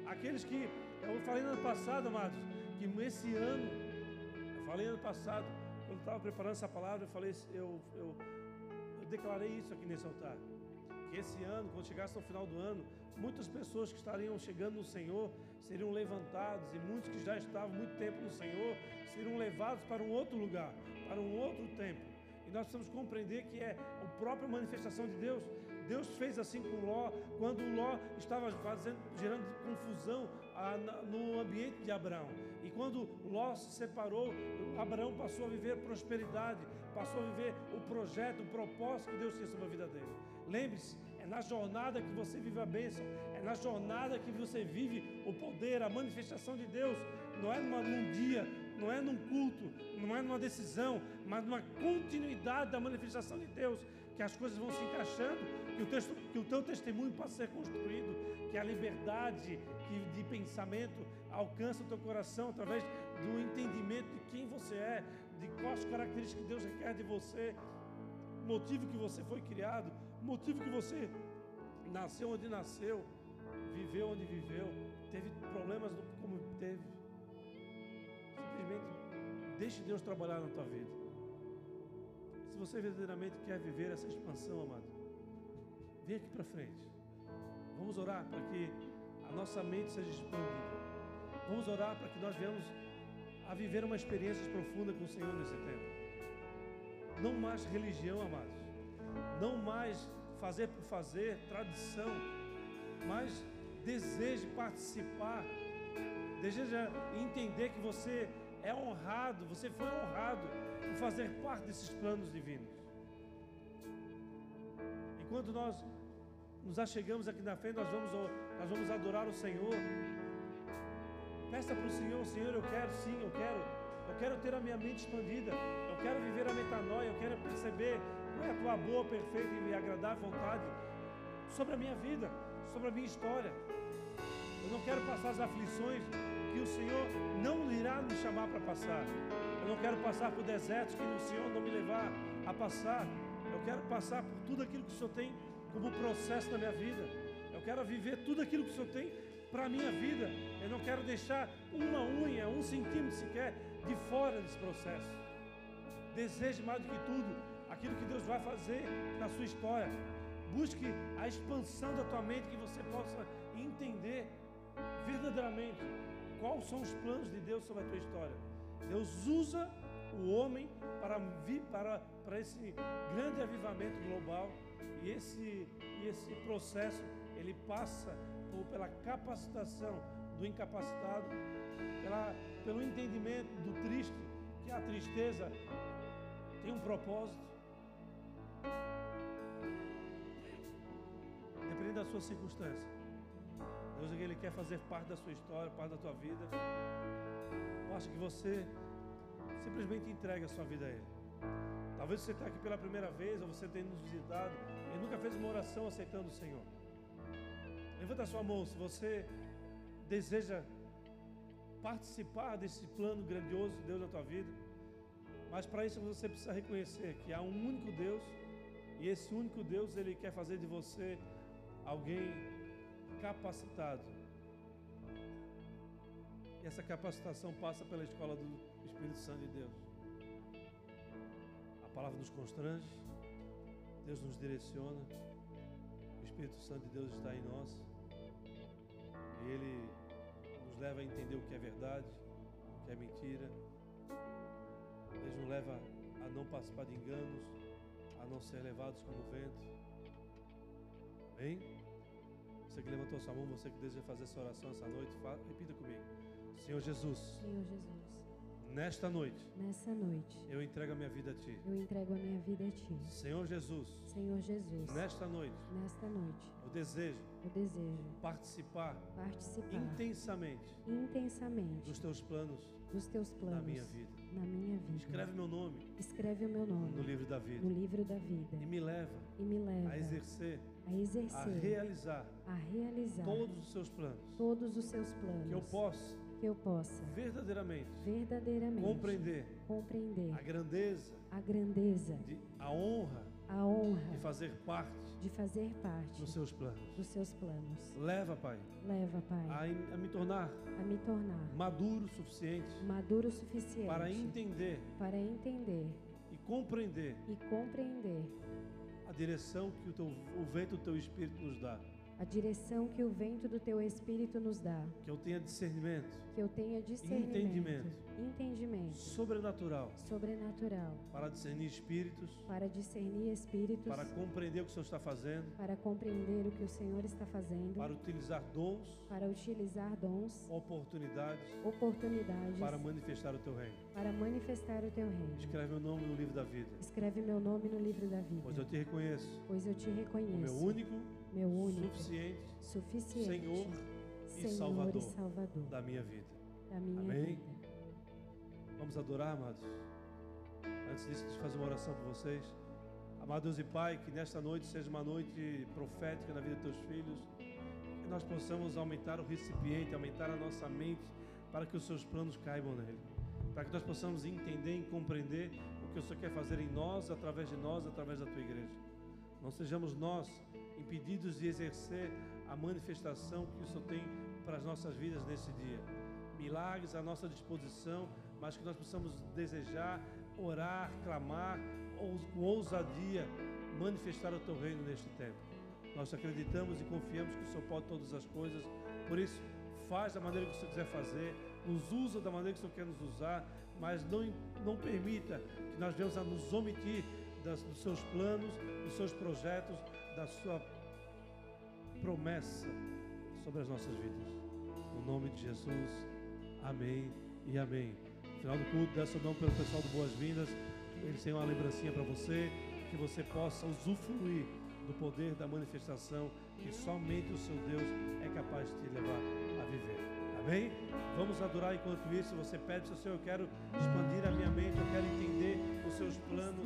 Aqueles que, eu falei no ano passado, amados, que esse ano, eu falei ano passado, quando estava preparando essa palavra, eu falei, eu, eu, eu declarei isso aqui nesse altar que esse ano, quando chegasse no final do ano, muitas pessoas que estariam chegando no Senhor seriam levantados e muitos que já estavam muito tempo no Senhor seriam levados para um outro lugar, para um outro tempo. E nós precisamos compreender que é a própria manifestação de Deus. Deus fez assim com Ló, quando Ló estava fazendo, gerando confusão ah, no ambiente de Abraão. E quando Ló se separou, Abraão passou a viver prosperidade, passou a viver o projeto, o propósito que Deus tinha sobre a vida dele. Lembre-se, é na jornada que você vive a bênção, é na jornada que você vive o poder, a manifestação de Deus. Não é numa, num dia, não é num culto, não é numa decisão, mas numa continuidade da manifestação de Deus, que as coisas vão se encaixando, que o, texto, que o teu testemunho possa ser construído, que a liberdade que, de pensamento alcança o teu coração através do entendimento de quem você é, de quais características Deus requer de você, motivo que você foi criado, motivo que você nasceu onde nasceu, viveu onde viveu, teve problemas como teve. Simplesmente deixe Deus trabalhar na tua vida. Se você verdadeiramente quer viver essa expansão, amado, vem aqui para frente. Vamos orar para que a nossa mente seja expandida. Vamos orar para que nós venhamos a viver uma experiência profunda com o Senhor nesse tempo. Não mais religião, amados não mais fazer por fazer, tradição, mas deseje participar, deseja entender que você é honrado, você foi honrado por fazer parte desses planos divinos. Enquanto nós nos achegamos aqui na frente, nós vamos, nós vamos adorar o Senhor. Peça para o Senhor, Senhor, eu quero sim, eu quero, eu quero ter a minha mente expandida, eu quero viver a metanoia, eu quero perceber qual é a tua boa, perfeita e agradável vontade sobre a minha vida, sobre a minha história. Eu não quero passar as aflições que o Senhor não irá me chamar para passar. Eu não quero passar por desertos que o Senhor não me levar a passar. Eu quero passar por tudo aquilo que o Senhor tem como processo na minha vida. Eu quero viver tudo aquilo que o Senhor tem para a minha vida. Eu não quero deixar uma unha, um centímetro sequer de fora desse processo. Deseje mais do que tudo aquilo que Deus vai fazer na sua história. Busque a expansão da tua mente que você possa entender verdadeiramente quais são os planos de Deus sobre a tua história. Deus usa o homem para para, para esse grande avivamento global e esse, esse processo ele passa por, pela capacitação do incapacitado, pela, pelo entendimento do triste, que a tristeza tem um propósito. Dependendo da sua circunstância. Deus ele quer fazer parte da sua história, parte da tua vida. Acho que você simplesmente entregue a sua vida a Ele. Talvez você está aqui pela primeira vez, ou você tenha nos visitado e nunca fez uma oração aceitando o Senhor. Levanta a sua mão se você deseja participar desse plano grandioso de Deus na tua vida. Mas para isso você precisa reconhecer que há um único Deus e esse único Deus ele quer fazer de você alguém capacitado. E essa capacitação passa pela escola do Espírito Santo de Deus. A palavra nos constrange, Deus nos direciona, o Espírito Santo de Deus está em nós e ele nos leva a entender o que é verdade, o que é mentira. Ele nos leva a não participar de enganos, a não ser levados como vento. Amém? Você que levantou sua mão, você que deseja fazer essa oração essa noite, fala, repita comigo. Senhor Jesus. Senhor Jesus. Nesta noite. Nessa noite. Eu entrego a minha vida a ti. Eu entrego a minha vida a ti. Senhor Jesus. Senhor Jesus. Nesta noite. Nesta noite. Eu desejo. Eu desejo participar. Participar. Intensamente. Intensamente. Dos teus planos. Dos teus planos. Na minha vida. Na minha vida. Escreve meu nome. Escreve o meu nome. No livro da vida. No livro da vida. E me leva. E me leva. A exercer. A exercer. A realizar. A realizar. Todos os seus planos. Todos os seus planos. Que eu possa que eu possa verdadeiramente, verdadeiramente compreender, compreender a grandeza, a grandeza, de, a honra, a honra de fazer parte, de fazer parte dos seus planos. Dos seus planos. Leva, Pai, leva, Pai, a, a me tornar, a me tornar maduro o suficiente, maduro o suficiente para entender, para entender e compreender, e compreender a direção que o, teu, o vento do teu espírito nos dá a direção que o vento do teu espírito nos dá. Que eu tenha discernimento. Que eu tenha discernimento. Entendimento. Entendimento. Sobrenatural. Sobrenatural. Para discernir espíritos. Para discernir espíritos. Para compreender o que o Senhor está fazendo. Para compreender o que o Senhor está fazendo. Para utilizar dons. Para utilizar dons. Oportunidades. Oportunidades. Para manifestar o teu reino. Para manifestar o teu reino. Escreve meu nome no livro da vida. Escreve meu nome no livro da vida. Pois eu te reconheço. Pois eu te reconheço. O meu único meu único, suficiente, suficiente Senhor, Senhor e, Salvador e Salvador da minha vida. Da minha Amém? vida. Vamos adorar, amados. Antes disso, deixa eu fazer uma oração por vocês. Amado Deus e Pai, que nesta noite seja uma noite profética na vida dos teus filhos. Que nós possamos aumentar o recipiente, aumentar a nossa mente, para que os seus planos caibam nele. Para que nós possamos entender e compreender o que o Senhor quer fazer em nós, através de nós, através da tua igreja. Não sejamos nós impedidos de exercer a manifestação que o Senhor tem para as nossas vidas nesse dia. Milagres à nossa disposição, mas que nós possamos desejar, orar, clamar, com ousadia, manifestar o teu reino neste tempo. Nós acreditamos e confiamos que o Senhor pode todas as coisas, por isso, faz da maneira que o Senhor quiser fazer, nos usa da maneira que o Senhor quer nos usar, mas não, não permita que nós venhamos a nos omitir das, dos seus planos, dos seus projetos, da sua promessa sobre as nossas vidas. No nome de Jesus, amém e amém. No final do culto, dessa dom pelo pessoal do Boas-Vindas. Eles têm uma lembrancinha para você, que você possa usufruir do poder da manifestação que somente o seu Deus é capaz de te levar a viver. Amém? Vamos adorar enquanto isso. Você pede, Senhor, eu quero expandir a minha mente, eu quero entender os seus planos.